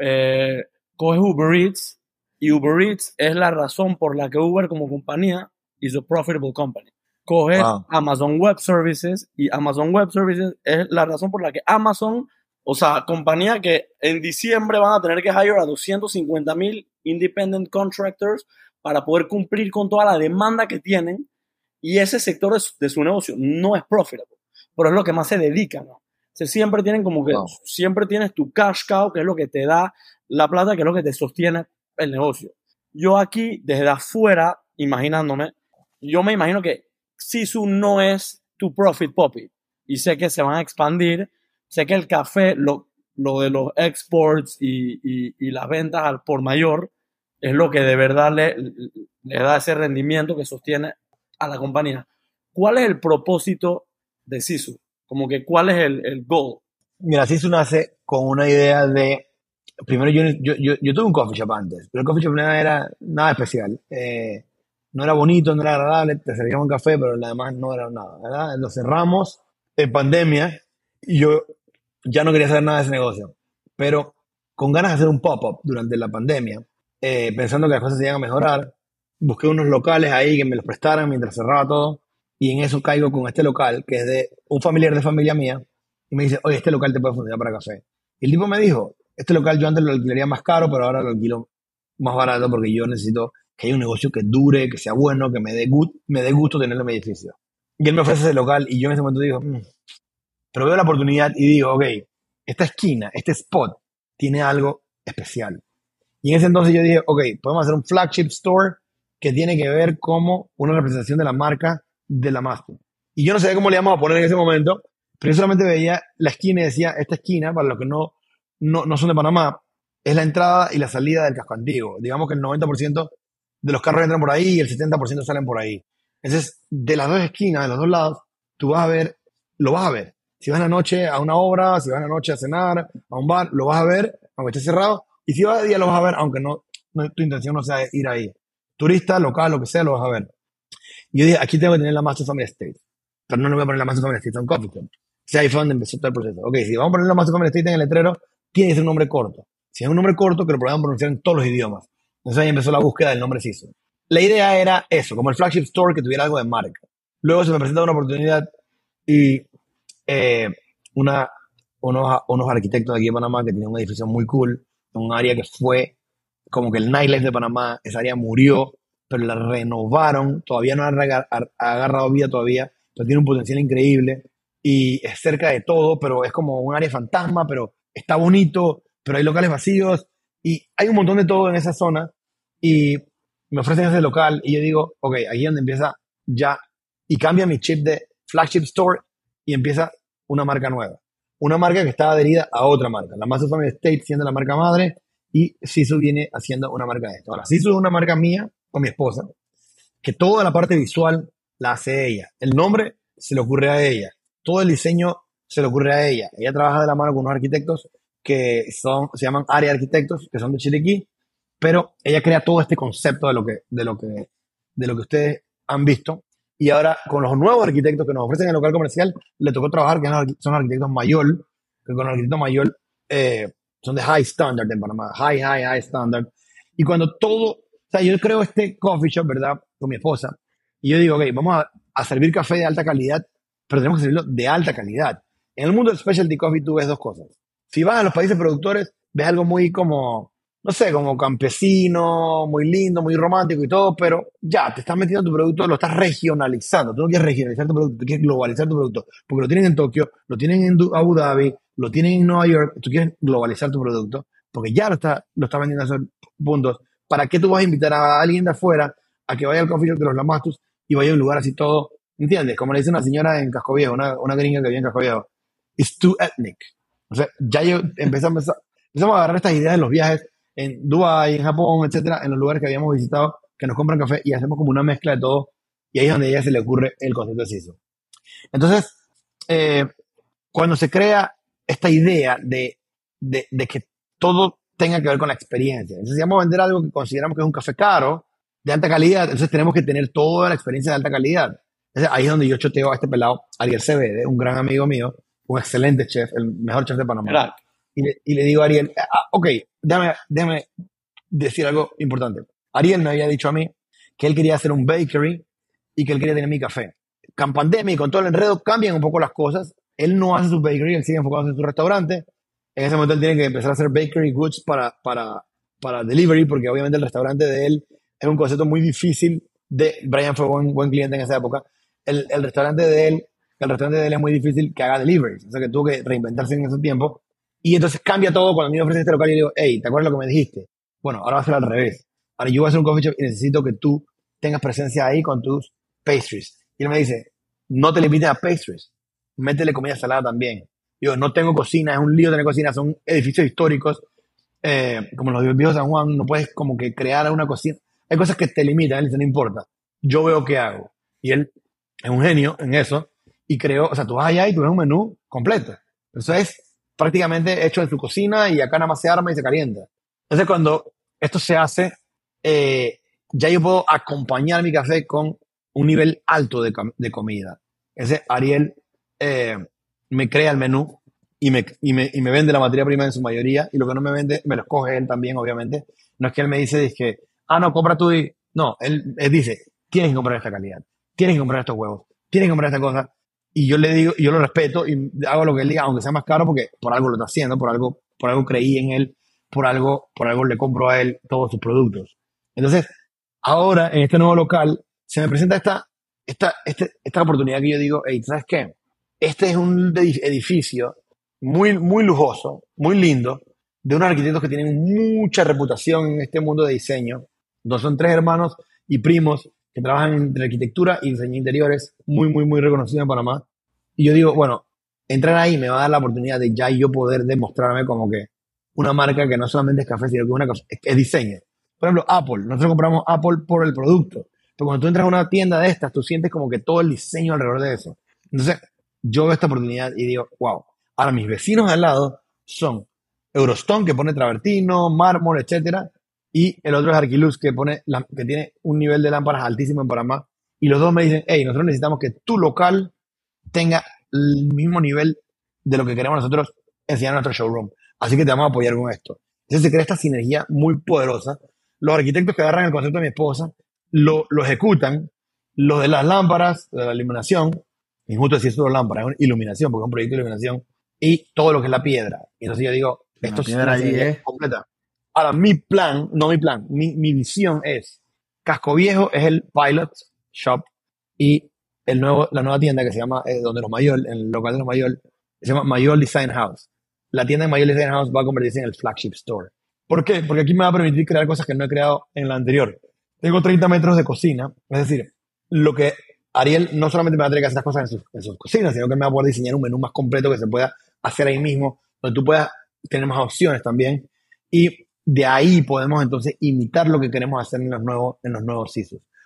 eh, coge Uber Eats y Uber Eats es la razón por la que Uber como compañía is a profitable company. coges Wow. Amazon Web Services y Amazon Web Services es la razón por la que Amazon, o sea, compañía que en diciembre van a tener que hire a 250 mil independent contractors para poder cumplir con toda la demanda que tienen y ese sector de su, de su negocio no es profitable, pero es lo que más se dedican, ¿no? Sea, siempre tienen como que, Wow. siempre tienes tu cash cow, que es lo que te da la plata, que es lo que te sostiene el negocio. Yo aquí, desde afuera, imaginándome, yo me imagino que Sisu no es tu profit poppy. Y sé que se van a expandir. Sé que el café, lo, lo de los exports y, y- y las ventas al por mayor, es lo que de verdad le, le da ese rendimiento que sostiene a la compañía. ¿Cuál es el propósito de Sisu? Como que, ¿cuál es el, el goal? Mira, Sisu nace con una idea de. Primero, yo, yo, yo, yo tuve un coffee shop antes, pero el coffee shop no era nada especial. Eh, no era bonito, no era agradable, te servíamos un café, pero además no era nada. ¿verdad? Lo cerramos en pandemia y yo ya no quería hacer nada de ese negocio. Pero con ganas de hacer un pop-up durante la pandemia, eh, pensando que las cosas se iban a mejorar, busqué unos locales ahí que me los prestaran mientras cerraba todo. Y en eso caigo con este local, que es de un familiar de familia mía, y me dice, oye, este local te puede funcionar para café. Y el tipo me dijo, este local yo antes lo alquilaría más caro, pero ahora lo alquilo más barato porque yo necesito que haya un negocio que dure, que sea bueno, que me dé, me dé gusto tenerlo en mi edificio. Y él me ofrece ese local y yo en ese momento digo, "Mm". pero veo la oportunidad y digo, ok, esta esquina, este spot, tiene algo especial. Y en ese entonces yo dije, ok, podemos hacer un flagship store que tiene que ver como una representación de la marca de la Master. Y yo no sabía cómo le íbamos a poner en ese momento, pero yo solamente veía la esquina y decía, esta esquina, para los que no, no, no son de Panamá, es la entrada y la salida del casco antiguo. Digamos que el 90% de los carros entran por ahí y el 70% salen por ahí. Entonces, de las dos esquinas, de los dos lados, tú vas a ver, lo vas a ver. Si vas en la noche a una obra, si vas en la noche a cenar, a un bar, lo vas a ver, aunque esté cerrado. Y si vas de día, lo vas a ver, aunque no, no- tu intención no sea ir ahí. Turista, local, lo que sea, lo vas a ver. Yo dije, aquí tengo que tener la Master Family Estate. Pero no le voy a poner la Master Family Estate a un coffee shop. Si ahí fue donde empezó todo el proceso. Ok, si vamos a poner la Master Family Estate en el letrero, tiene que ser un nombre corto. Si es un nombre corto, que lo podamos pronunciar en todos los idiomas. Entonces ahí empezó la búsqueda del nombre CISO. La idea era eso, como el flagship store que tuviera algo de marca. Luego se me presenta una oportunidad y eh, una, unos, unos arquitectos de aquí de Panamá que tenían un edificio muy cool, un área que fue como que el nightlife de Panamá, esa área murió, pero la renovaron, todavía no ha agarrado vida todavía, pero tiene un potencial increíble y es cerca de todo, pero es como un área fantasma, pero está bonito, pero hay locales vacíos y hay un montón de todo en esa zona y me ofrecen ese local y yo digo, ok, aquí es donde empieza ya y cambia mi chip de flagship store y empieza una marca nueva. Una marca que está adherida a otra marca. La Master Family Estate siendo la marca madre y Sisu viene haciendo una marca de esto. Ahora, Sisu es una marca mía con mi esposa, que toda la parte visual la hace ella. El nombre se le ocurre a ella. Todo el diseño se le ocurre a ella. Ella trabaja de la mano con unos arquitectos que son, se llaman Área Arquitectos, que son de Chiriquí, pero ella crea todo este concepto de lo que, de lo que, de lo que ustedes han visto. Y ahora, con los nuevos arquitectos que nos ofrecen el local comercial, le tocó trabajar, que son arqui- son arquitectos mayor, que con los arquitectos mayor eh, son de high standard en Panamá, high, high, high standard. Y cuando todo, o sea, yo creo este coffee shop, ¿verdad? Con mi esposa, y yo digo, ok, vamos a, a servir café de alta calidad, pero tenemos que servirlo de alta calidad. En el mundo del specialty coffee tú ves dos cosas. Si vas a los países productores, ves algo muy como, no sé, como campesino, muy lindo, muy romántico y todo, pero ya, te estás metiendo tu producto, lo estás regionalizando. Tú no quieres regionalizar tu producto, tú quieres globalizar tu producto, porque lo tienen en Tokio, lo tienen en Abu Dhabi, lo tienen en Nueva York, tú quieres globalizar tu producto, porque ya lo está, lo está vendiendo a esos puntos. ¿Para qué tú vas a invitar a alguien de afuera a que vaya al coffee shop de los Lamastus y vaya a un lugar así todo, ¿entiendes? Como le dice una señora en Casco Viejo, una, una gringa que vive en Casco Viejo, it's too ethnic. O sea, ya yo empezamos, a- empezamos a agarrar estas ideas en los viajes en Dubái, en Japón, etcétera, en los lugares que habíamos visitado, que nos compran café y hacemos como una mezcla de todo. Y ahí es donde a ella se le ocurre el concepto de CISO. Entonces, eh, cuando se crea esta idea de, de, de que todo tenga que ver con la experiencia, entonces si vamos a vender algo que consideramos que es un café caro, de alta calidad, entonces tenemos que tener toda la experiencia de alta calidad. Entonces, ahí es donde yo choteo a este pelado, Ariel Cebede, un gran amigo mío, un excelente chef, el mejor chef de Panamá. Y le, y le digo a Ariel, ah, ok, déjame, déjame decir algo importante. Ariel me había dicho a mí que él quería hacer un bakery y que él quería tener mi café. con pandemia y con todo el enredo cambian un poco las cosas. Él no hace su bakery, él sigue enfocado en su restaurante. En ese momento él tiene que empezar a hacer bakery goods para, para, para delivery, porque obviamente el restaurante de él es un concepto muy difícil de... Brian fue buen, buen cliente en esa época. El, el restaurante de él, el restaurante de él es muy difícil que haga deliveries, o sea que tuvo que reinventarse en ese tiempo. Y entonces cambia todo cuando a mí me ofrece este local y digo, hey, ¿te acuerdas lo que me dijiste? Bueno, ahora va a ser al revés. Ahora yo voy a hacer un coffee shop y necesito que tú tengas presencia ahí con tus pastries. Y él me dice, no te limites a pastries, métele comida salada también. Yo no tengo cocina, es un lío tener cocina, son edificios históricos, eh, como los viejos San Juan, no puedes como que crear una cocina. Hay cosas que te limitan, él dice, no importa, yo veo qué hago. Y él es un genio en eso y creó, o sea, tú vas allá y tú un menú completo. Eso es prácticamente hecho en su cocina y acá nada más se arma y se calienta. Entonces cuando esto se hace, eh, ya yo puedo acompañar mi café con un nivel alto de, de comida. Ese Ariel eh, me crea el menú y me, y, me, y me, vende la materia prima en su mayoría y lo que no me vende me lo escoge él también, obviamente. No es que él me dice que, ah, no, compra tú y... No, él, él dice, tienes que comprar esta calidad, tienes que comprar estos huevos, tienes que comprar esta cosa. Y yo le digo, yo lo respeto y hago lo que él diga, aunque sea más caro, porque por algo lo está haciendo, por algo, por algo creí en él, por algo, por algo le compro a él todos sus productos. Entonces, ahora en este nuevo local se me presenta esta, esta, este, esta oportunidad que yo digo, hey, ¿sabes qué? Este es un edificio muy, muy lujoso, muy lindo, de unos arquitectos que tienen mucha reputación en este mundo de diseño. Dos son tres hermanos y primos que trabajan entre arquitectura y diseño interiores, muy, muy, muy reconocidos en Panamá. Y yo digo, bueno, entrar ahí me va a dar la oportunidad de ya yo poder demostrarme como que una marca que no solamente es café, sino que es una cosa, es diseño. Por ejemplo, Apple. Nosotros compramos Apple por el producto. Pero cuando tú entras a una tienda de estas, tú sientes como que todo el diseño alrededor de eso. Entonces, yo veo esta oportunidad y digo, wow. Ahora, mis vecinos al lado son Eurostone, que pone travertino, mármol, etcétera, y el otro es Arquiluz, que, pone, que tiene un nivel de lámparas altísimo en Panamá. Y los dos me dicen, hey, nosotros necesitamos que tu local tenga el mismo nivel de lo que queremos nosotros enseñar en nuestro showroom. Así que te vamos a apoyar con esto. Entonces se crea esta sinergia muy poderosa los arquitectos que agarran el concepto de mi esposa lo, lo ejecutan, lo de las lámparas, de la iluminación, injusto decir solo lámparas, es iluminación, porque es un proyecto de iluminación, y todo lo que es la piedra. Y entonces yo digo, esto es una es completa. Ahora, mi plan, no mi plan, mi, mi visión es, Casco Viejo es el pilot shop y el nuevo, la nueva tienda que se llama, eh, donde los Mayol, en el local de los Mayol, se llama Mayol Design House. La tienda de Mayol Design House va a convertirse en el flagship store. ¿Por qué? Porque aquí me va a permitir crear cosas que no he creado en la anterior. Tengo 30 metros de cocina, es decir, lo que Ariel no solamente me va a tener que hacer estas cosas en sus, cocinas, sino que me va a poder diseñar un menú más completo que se pueda hacer ahí mismo, donde tú puedas tener más opciones también. Y de ahí podemos entonces imitar lo que queremos hacer en los nuevos, en los nuevos.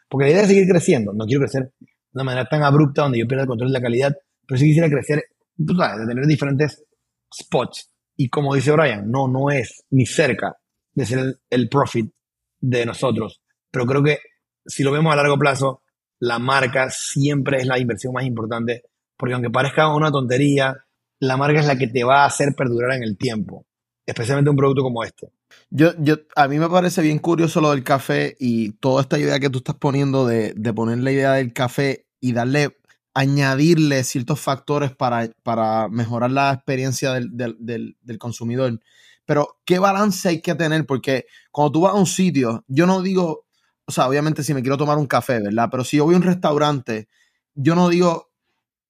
Porque la idea es seguir creciendo. No quiero crecer de una manera tan abrupta donde yo pierda el control de la calidad, pero sí quisiera crecer, tú sabes, de tener diferentes spots y como dice Brian, no, no es ni cerca de ser el, profit de nosotros. Pero creo que si lo vemos a largo plazo, la marca siempre es la inversión más importante, porque aunque parezca una tontería, la marca es la que te va a hacer perdurar en el tiempo, especialmente un producto como este. Yo, yo, a mí me parece bien curioso lo del café y toda esta idea que tú estás poniendo de, de poner la idea del café y darle añadirle ciertos factores para, para mejorar la experiencia del, del, del, consumidor. Pero, ¿qué balance hay que tener? Porque cuando tú vas a un sitio, yo no digo, o sea, obviamente si me quiero tomar un café, ¿verdad? Pero si yo voy a un restaurante, yo no digo,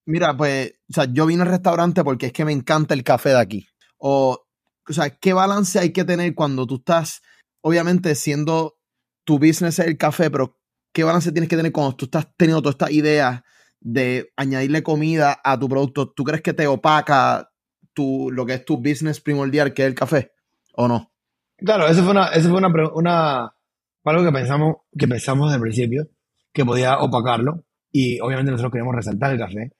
mira, pues, o sea, yo vine al restaurante porque es que me encanta el café de aquí. O, o sea, ¿qué balance hay que tener cuando tú estás, obviamente, siendo tu business el café, pero qué balance tienes que tener cuando tú estás teniendo todas estas ideas de añadirle comida a tu producto, ¿tú crees que te opaca tu, lo que es tu business primordial, que es el café? ¿O no? Claro, eso fue una, eso fue una, una algo que pensamos, que pensamos desde el principio, que podía opacarlo, y obviamente nosotros queremos resaltar el café.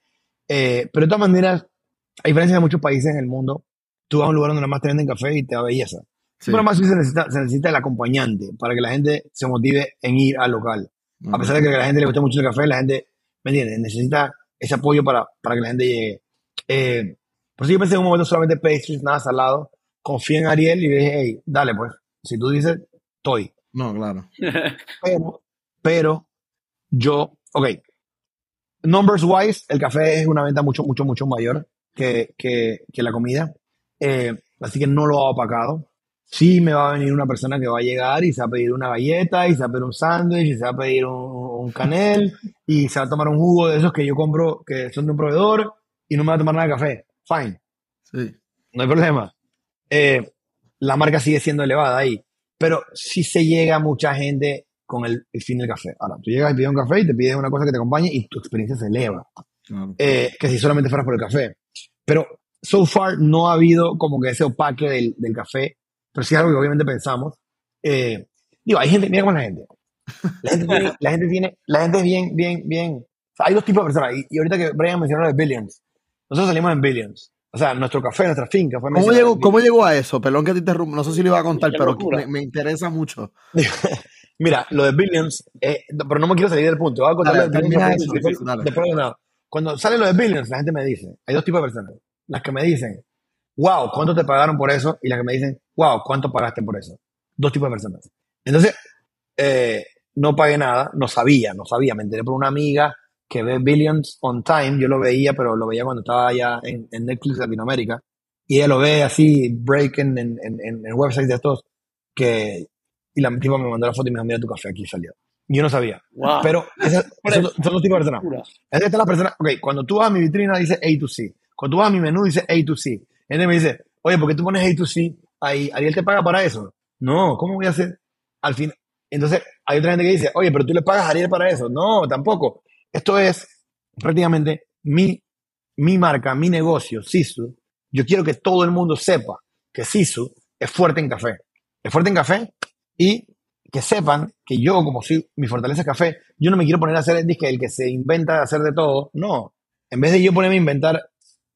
Eh, pero de todas maneras, a diferencia de muchos países en el mundo, tú vas a un lugar donde nada más te venden café y te da belleza. Sí. Pero más se necesita, se necesita el acompañante para que la gente se motive en ir al local. A pesar de que a la gente le gusta mucho el café, la gente ¿Me entiendes? Necesita ese apoyo para, para que la gente llegue. Eh, por eso yo pensé en un momento solamente pastries, nada salado. Confía en Ariel y dije, hey, dale pues. Si tú dices, estoy. No, claro. Pero, pero yo, ok. numbers wise, el café es una venta mucho, mucho, mucho mayor que, que, que la comida. Eh, así que no lo ha opacado. Sí me va a venir una persona que va a llegar y se va a pedir una galleta, y se va a pedir un sándwich, y se va a pedir un, un canel, y se va a tomar un jugo de esos que yo compro, que son de un proveedor, y no me va a tomar nada de café. Fine, Sí. no hay problema. Eh, la marca sigue siendo elevada ahí, pero sí se llega mucha gente con el, el fin del café. Ahora, tú llegas y pides un café y te pides una cosa que te acompañe y tu experiencia se eleva, eh, que si solamente fueras por el café. Pero so far no ha habido como que ese opaque del, del café, pero sí es algo que obviamente pensamos. Eh, digo, hay gente, mira cómo es la gente. La gente tiene, la gente tiene, la gente es bien, bien, bien. o sea, hay dos tipos de personas. Y, y ahorita que Brian mencionó lo de Billions, nosotros salimos en Billions. O sea, nuestro café, nuestra finca fue ¿Cómo llegó, ¿Cómo llegó a eso? Perdón que te interrumpa, no sé si lo iba a contar, pero me, me interesa mucho. Mira, lo de Billions, eh, pero no me quiero salir del punto. Voy a contar Dale, de Billions eso, después- después. Cuando sale lo de Billions, la gente me dice, hay dos tipos de personas. Las que me dicen, wow, ¿cuánto te pagaron por eso? Y las que me dicen, wow, ¿cuánto pagaste por eso? Dos tipos de personas. Entonces, eh, no pagué nada, no sabía, no sabía. Me enteré por una amiga que ve Billions on Time. Yo lo veía, pero lo veía cuando estaba allá en, en Netflix Latinoamérica. Y ella lo ve así, breaking en, en, en, en websites de estos, que, y la tipa me mandó la foto y me dijo, mira tu café, aquí salió. Yo no sabía. Wow. Pero esas- esos son, dos tipos de personas. Esta es la persona, ok, cuando tú vas a mi vitrina dice A to C. Cuando tú vas a mi menú dice A to C. Gente me dice, oye, ¿por qué tú pones A to C ahí? ¿Ariel te paga para eso? No, ¿cómo voy a hacer? Al fin, entonces hay otra gente que dice, oye, pero tú le pagas a Ariel para eso. No, tampoco. Esto es prácticamente mi, mi marca, mi negocio, Sisu. Yo quiero que todo el mundo sepa que Sisu es fuerte en café. Es fuerte en café y que sepan que yo, como soy, mi fortaleza es café, yo no me quiero poner a hacer el disque el que se inventa de hacer de todo. No. En vez de yo ponerme a inventar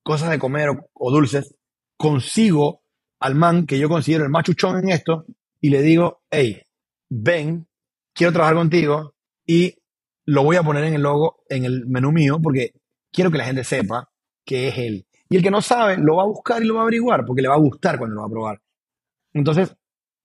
cosas de comer o, o dulces, consigo al man que yo considero el machuchón en esto y le digo, hey, ven, quiero trabajar contigo y lo voy a poner en el logo, en el menú mío, porque quiero que la gente sepa que es él. Y el que no sabe, lo va a buscar y lo va a averiguar, porque le va a gustar cuando lo va a probar. Entonces,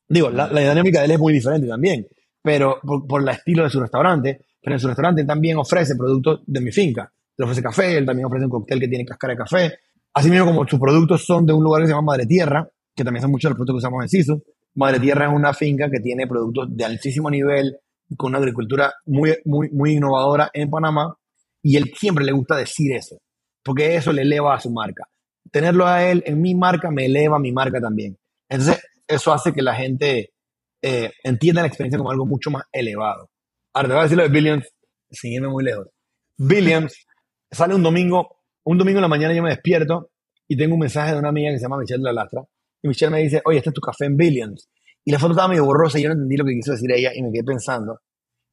digo, la, dinámica de él es muy diferente también, pero por, por el estilo de su restaurante, pero en su restaurante también ofrece productos de mi finca. Le ofrece café, él también ofrece un cóctel que tiene cáscara de café. Así mismo como sus productos son de un lugar que se llama Madre Tierra, que también son muchos los productos que usamos en Sisu. Madre Tierra es una finca que tiene productos de altísimo nivel, con una agricultura muy, muy, muy innovadora en Panamá, y él siempre le gusta decir eso, porque eso le eleva a su marca. Tenerlo a él en mi marca me eleva a mi marca también. Entonces, eso hace que la gente eh, entienda la experiencia como algo mucho más elevado. Ahora te voy a decir lo de Billions, sin irme muy lejos. Billions sale un domingo, un domingo en la mañana yo me despierto y tengo un mensaje de una amiga que se llama Michelle de la Lastra. Y Michelle me dice, oye, este es tu café en Billions. Y la foto estaba medio borrosa y yo no entendí lo que quiso decir ella y me quedé pensando.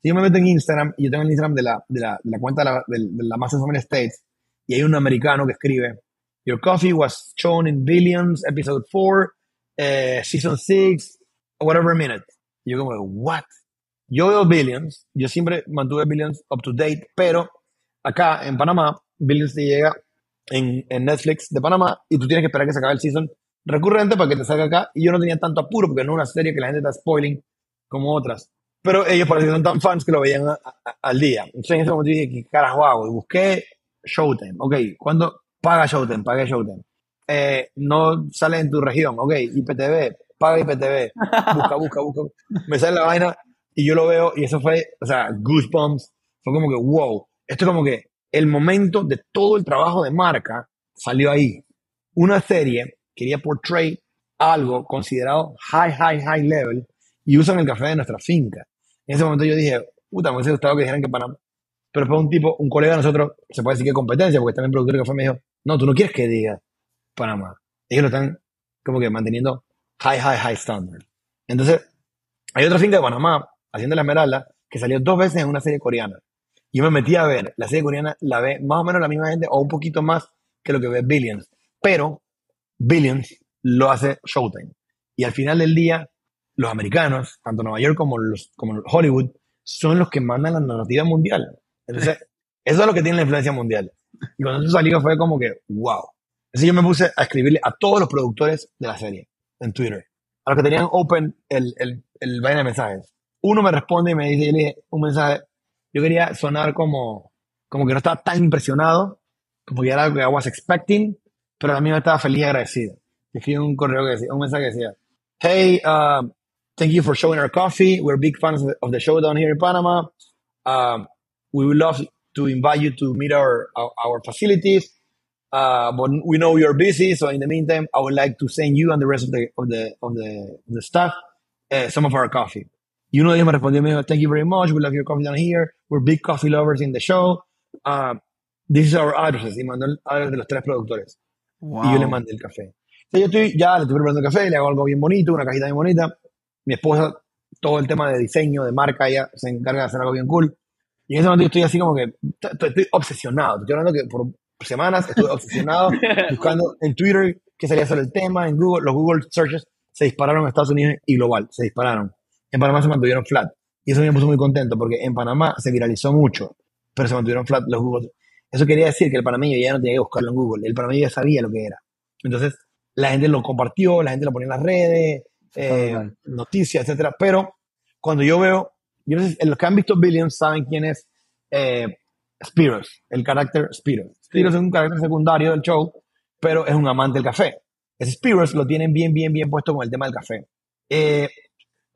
Si yo me meto en Instagram y yo tengo el Instagram de la, de la, de la cuenta de la, de, de la Masters Family States y hay un americano que escribe, Your coffee was shown in Billions, episode 4, eh, season 6, whatever minute. Y yo como, what? Yo veo Billions, yo siempre mantuve Billions up to date, pero acá en Panamá, Billions te llega en, en Netflix de Panamá y tú tienes que esperar que se acabe el season recurrente para que te salga acá. Y yo no tenía tanto apuro porque no es una serie que la gente está spoiling como otras. Pero ellos parece que son tan fans que lo veían a- a- al día. Entonces en ese momento dije, ¿qué carajo hago? Y busqué Showtime. Ok, ¿cuándo paga Showtime? Pagué Showtime. Eh, no sale en tu región. Ok, IPTV, paga IPTV. Busca, busca, busca. Me sale la vaina y yo lo veo y eso fue, o sea, goosebumps. Fue como que, wow. Esto es como que el momento de todo el trabajo de marca salió ahí. Una serie quería portray algo considerado high, high, high level y usan el café de nuestra finca. En ese momento yo dije, puta, me hubiese gustado que dijeran que Panamá. Pero fue un tipo, un colega de nosotros, se puede decir que competencia, porque también productor de café me dijo, no, tú no quieres que diga Panamá. Ellos lo están como que manteniendo high, high, high standard. Entonces, hay otra finca de Panamá, haciendo la Esmeralda, que salió dos veces en una serie coreana. Yo me metí a ver, la serie coreana la ve más o menos la misma gente, o un poquito más que lo que ve Billions. Pero Billions lo hace Showtime. Y al final del día, los americanos, tanto Nueva York como, los, como Hollywood, son los que mandan la narrativa mundial. Entonces, eso es lo que tiene la influencia mundial. Y cuando eso salió fue como que, wow. Entonces yo me puse a escribirle a todos los productores de la serie en Twitter, a los que tenían open el, el, el vaina de mensajes. Uno me responde y me dice, yo le dije un mensaje, yo quería sonar como, como que no estaba tan impresionado, como que era lo que I was expecting, pero también estaba feliz y agradecido. Y escribí un correo que decía, un mensaje que decía, hey, uh, thank you for showing our coffee. We're big fans of the show down here in Panama. Um, we would love to invite you to meet our, our, our facilities. Uh, but we know you're busy, so in the meantime, I would like to send you and the rest of the of the of the, the staff uh, some of our coffee. Y uno de ellos me respondió, thank you very much, we love your coffee down here, we're big coffee lovers in the show, uh, this is our addresses, y mandó el address de los tres productores. Wow. Y yo le mandé el café. Entonces yo estoy, ya le estoy preparando el café, le hago algo bien bonito, una cajita bien bonita. Mi esposa, todo el tema de diseño, de marca, ella se encarga de hacer algo bien cool. Y en ese momento yo estoy así como que, estoy, obsesionado. Estoy hablando que por semanas estuve obsesionado buscando en Twitter qué salía sobre el tema, en Google, los Google searches se dispararon en Estados Unidos y global, se dispararon. En Panamá se mantuvieron flat. Y eso me puso muy contento porque en Panamá se viralizó mucho, pero se mantuvieron flat los Google. Eso quería decir que el panameño ya no tenía que buscarlo en Google, el panameño ya sabía lo que era. Entonces, la gente lo compartió, la gente lo ponía en las redes, eh, noticias, etcétera. Pero cuando yo veo, yo no sé, si- los que han visto Billions saben quién es eh, Spiros, el carácter Spiros. Spiros es un carácter secundario del show, pero es un amante del café. Ese Spiros lo tienen bien, bien, bien puesto con el tema del café. Eh,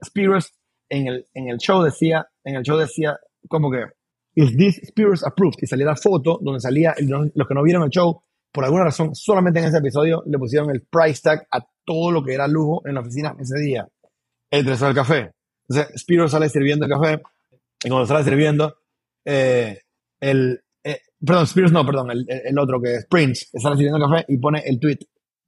Spiros en el, en el show decía, en el show decía como que, is this Spiros approved? Y salía la foto donde salía, los que no vieron el show, por alguna razón, solamente en ese episodio le pusieron el price tag a todo lo que era lujo en la oficina ese día. El tresor del café. Entonces, Spiros sale sirviendo el café, y cuando sale sirviendo, eh, el, eh, perdón, Spears no, perdón, el, el- el otro que es Prince, está recibiendo café y pone el tweet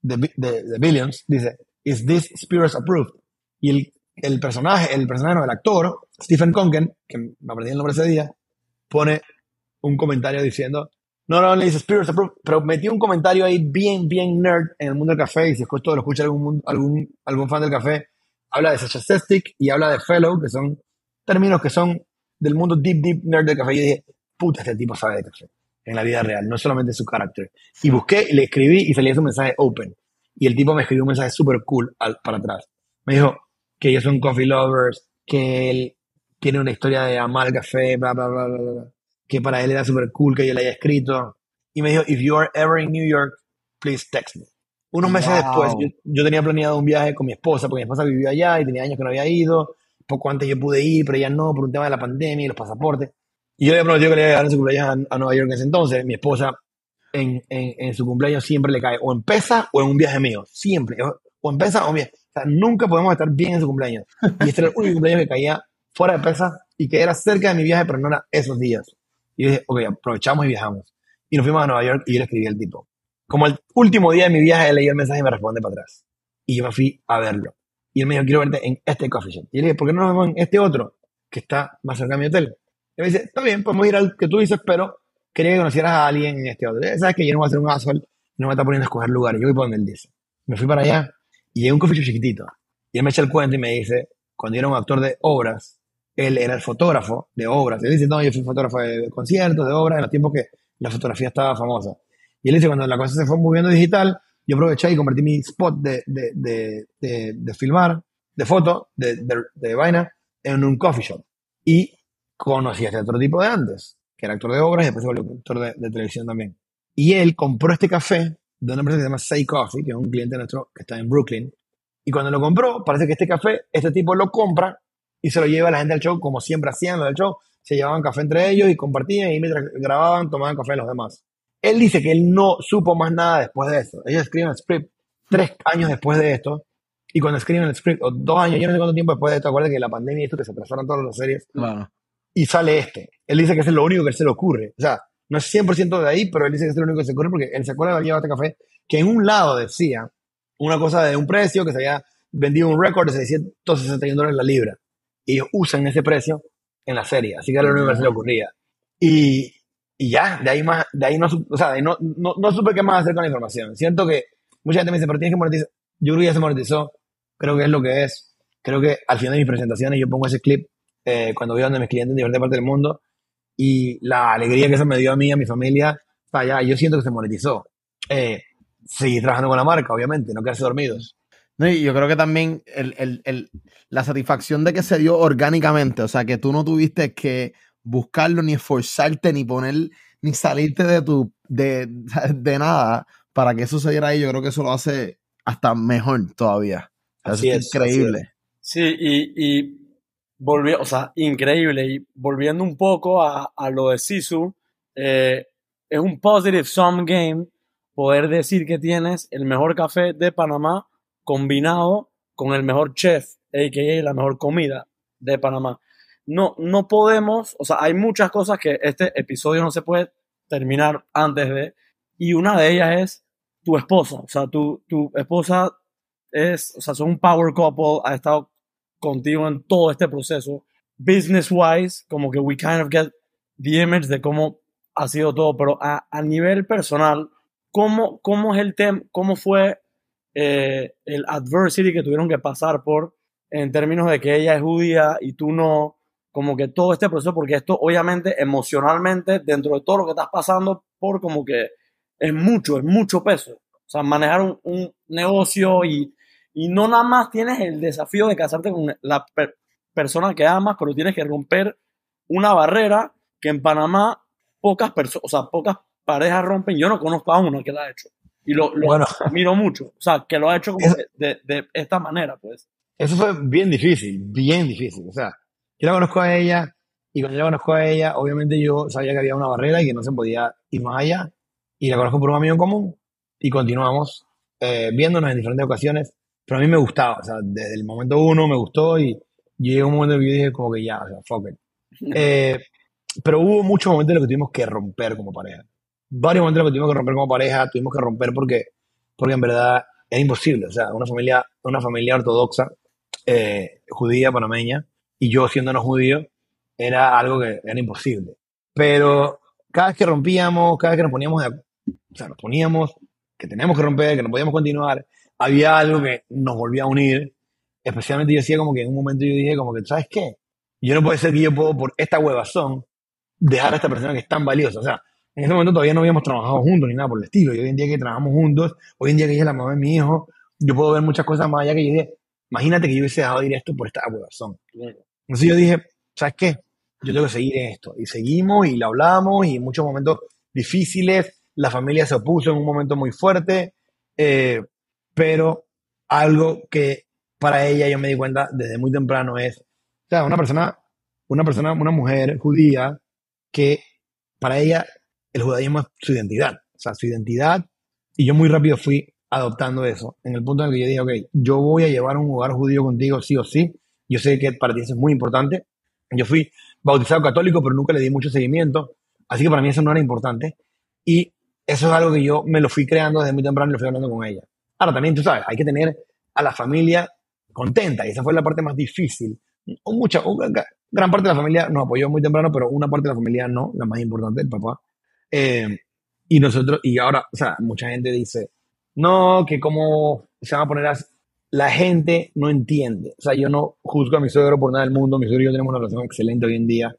de, de, de Billions, dice, is this Spears approved? Y el, el personaje, el personaje, no, el actor, Stephen Conken, que me aprendí el nombre ese día, pone un comentario diciendo, no, no, le dice Spears approved, pero metió un comentario ahí bien, bien nerd en el mundo del café, y si esto lo escucha algún, algún, algún fan del café, habla de Sestic y habla de Fellow, que son términos que son del mundo deep, deep nerd del café. Y dije, puta, este tipo sabe de café en la vida real, no solamente su carácter. Y busqué, le escribí y salía su mensaje open. Y el tipo me escribió un mensaje súper cool al- para atrás. Me dijo que ellos son coffee lovers, que él tiene una historia de amar el café, bla, bla, bla, bla. Que para él era súper cool que yo le haya escrito. Y me dijo, if you are ever in New York, please text me. Unos meses después, yo, yo tenía planeado un viaje con mi esposa, porque mi esposa vivía allá y tenía años que no había ido. Poco antes yo pude ir, pero ella no, por un tema de la pandemia y los pasaportes. Y yo le prometido que le iba a llevar en su cumpleaños a, Nueva York en ese entonces. Mi esposa, en, en, su cumpleaños, siempre le cae o en pesa o en un viaje mío. Siempre. O, o en pesa o en viaje. O sea, nunca podemos estar bien en su cumpleaños. Y este era el único cumpleaños que caía fuera de pesa y que era cerca de mi viaje, pero no era esos días. Y dije, ok, aprovechamos y viajamos. Y nos fuimos a Nueva York y yo le escribí al tipo. Como el último día de mi viaje, él leí el mensaje y me responde para atrás. Y yo me fui a verlo. Y él me dijo, quiero verte en este coffee shop. Y le dije, ¿por qué no nos vemos en este otro? Que está más cerca de mi hotel. Y me dice, está bien, podemos ir al que tú dices, pero quería que conocieras a alguien en este otro. Sabes que yo no voy a hacer un asshole, no me está poniendo a escoger lugares. Yo voy por donde él dice. Me fui para allá y llegué a un coffee shop chiquitito. Y él me echa el cuento y me dice, cuando yo era un actor de obras, él era el fotógrafo de obras. Él dice, no, yo fui fotógrafo de conciertos, de obras, en los tiempos que la fotografía estaba famosa. Y él dice, cuando la cosa se fue moviendo digital, yo aproveché y convertí mi spot de, de, de, de, filmar, de foto, de, vaina, en un coffee shop. Y conocí a este otro tipo de antes, que era actor de obras y después se volvió actor de televisión también. Y él compró este café de una empresa que se llama Say Coffee, que es un cliente nuestro que está en Brooklyn. Y cuando lo compró, parece que este café, este tipo lo compra y se lo lleva a la gente al show, como siempre hacían lo del show. Se llevaban café entre ellos y compartían y mientras grababan tomaban café los demás. Él dice que él no supo más nada después de eso. Ellos escriben el script tres años después de esto. Y cuando escriben el script, o dos años, yo no sé cuánto tiempo después de esto, acuérdense que la pandemia y esto, que se atrasaron todas las series, Claro. y sale este. Él dice que es lo único que se le ocurre. O sea, no es 100% de ahí, pero él dice que es lo único que se ocurre porque él se acuerda de haber llevado este café, que en un lado decía una cosa de un precio, que se había vendido un récord de 661 dólares la libra. Y ellos usan ese precio en la serie, así que único que se le ocurría. Y, y ya, de ahí más, de ahí no, o sea, de ahí no, no, no supe qué más hacer con la información. Siento que mucha gente me dice, pero tienes que monetizar. Yo creo que ya se monetizó, creo que es lo que es. Creo que al final de mis presentaciones yo pongo ese clip eh, cuando voy donde mis clientes en diferentes partes del mundo y la alegría que eso me dio a mí a mi familia, o sea, ya, yo siento que se monetizó. Eh, seguir trabajando con la marca, obviamente, no quedarse dormidos. No, y yo creo que también el, el- el- la satisfacción de que se dio orgánicamente, o sea, que tú no tuviste que buscarlo ni esforzarte ni poner ni salirte de tu, de, de nada para que eso se diera ahí. Yo creo que eso lo hace hasta mejor todavía. Así Eso es, increíble. Sí, y, y volvió, o sea, increíble. Y volviendo un poco a, a lo de Sisu, eh, es un positive sum game poder decir que tienes el mejor café de Panamá combinado con el mejor chef, a.k.a. la mejor comida de Panamá. No, no podemos, o sea, hay muchas cosas que este episodio no se puede terminar antes de, y una de ellas es tu esposa, o sea, tu, tu esposa es, o sea, son un power couple, ha estado contigo en todo este proceso. Business wise, como que we kind of get the image de cómo ha sido todo, pero a, a nivel personal, ¿cómo, cómo es el tema, cómo fue eh, el adversity que tuvieron que pasar por en términos de que ella es judía y tú no, como que todo este proceso, porque esto obviamente emocionalmente, dentro de todo lo que estás pasando, por como que es mucho, es mucho peso. O sea, manejar un, un negocio y, y no nada más tienes el desafío de casarte con la per- persona que amas, pero tienes que romper una barrera que en Panamá pocas personas, o sea, pocas parejas rompen. Yo no conozco a una que la ha hecho. Y lo, lo Bueno. admiro mucho. O sea, que lo ha hecho como Es- de, de, de esta manera, pues. Eso fue bien difícil, bien difícil. O sea, yo la conozco a ella y cuando yo la conozco a ella, obviamente yo sabía que había una barrera y que no se podía ir más allá. Y la conozco por un amigo en común y continuamos eh, viéndonos en diferentes ocasiones. Pero a mí me gustaba, o sea, desde el momento uno me gustó y llegué a un momento en que yo dije como que ya, o sea, fuck it. Eh, pero hubo muchos momentos en los que tuvimos que romper como pareja. Varios momentos en los que tuvimos que romper como pareja, tuvimos que romper porque, porque en verdad es imposible. O sea, una familia, una familia ortodoxa, eh, judía, panameña, y yo siendo no judío, era algo que era imposible. Pero cada vez que rompíamos, cada vez que nos poníamos, de, o sea, nos poníamos que teníamos que romper, que no podíamos continuar, había algo que nos volvía a unir. Especialmente yo decía como que en un momento yo dije como que, ¿sabes qué? Yo no puede ser que yo puedo por esta huevazón dejar a esta persona que es tan valiosa. O sea, en ese momento todavía no habíamos trabajado juntos ni nada por el estilo. Y hoy en día que trabajamos juntos, hoy en día que ella es la mamá de mi hijo, yo puedo ver muchas cosas más allá que yo dije, imagínate que yo hubiese dejado de ir esto por esta huevazón. Entonces yo dije, ¿sabes qué? Yo tengo que seguir esto. Y seguimos y lo hablamos y en muchos momentos difíciles, la familia se opuso en un momento muy fuerte, eh, pero algo que para ella yo me di cuenta desde muy temprano es, o sea, una persona, una persona, una mujer judía que para ella el judaísmo es su identidad, o sea, su identidad, y yo muy rápido fui adoptando eso, en el punto en el que yo dije, ok, yo voy a llevar un hogar judío contigo sí o sí, yo sé que para ti eso es muy importante, yo fui bautizado católico, pero nunca le di mucho seguimiento, así que para mí eso no era importante, y eso es algo que yo me lo fui creando desde muy temprano y lo fui hablando con ella. Ahora, también tú sabes, hay que tener a la familia contenta, y esa fue la parte más difícil. O Mucha, o gra- gran parte de la familia nos apoyó muy temprano, pero una parte de la familia no, la más importante, el papá. Eh, y nosotros, y ahora, o sea, mucha gente dice, no, que cómo se van a poner así. La gente no entiende. O sea, yo no juzgo a mi suegro por nada del mundo. Mi suegro y yo tenemos una relación excelente hoy en día.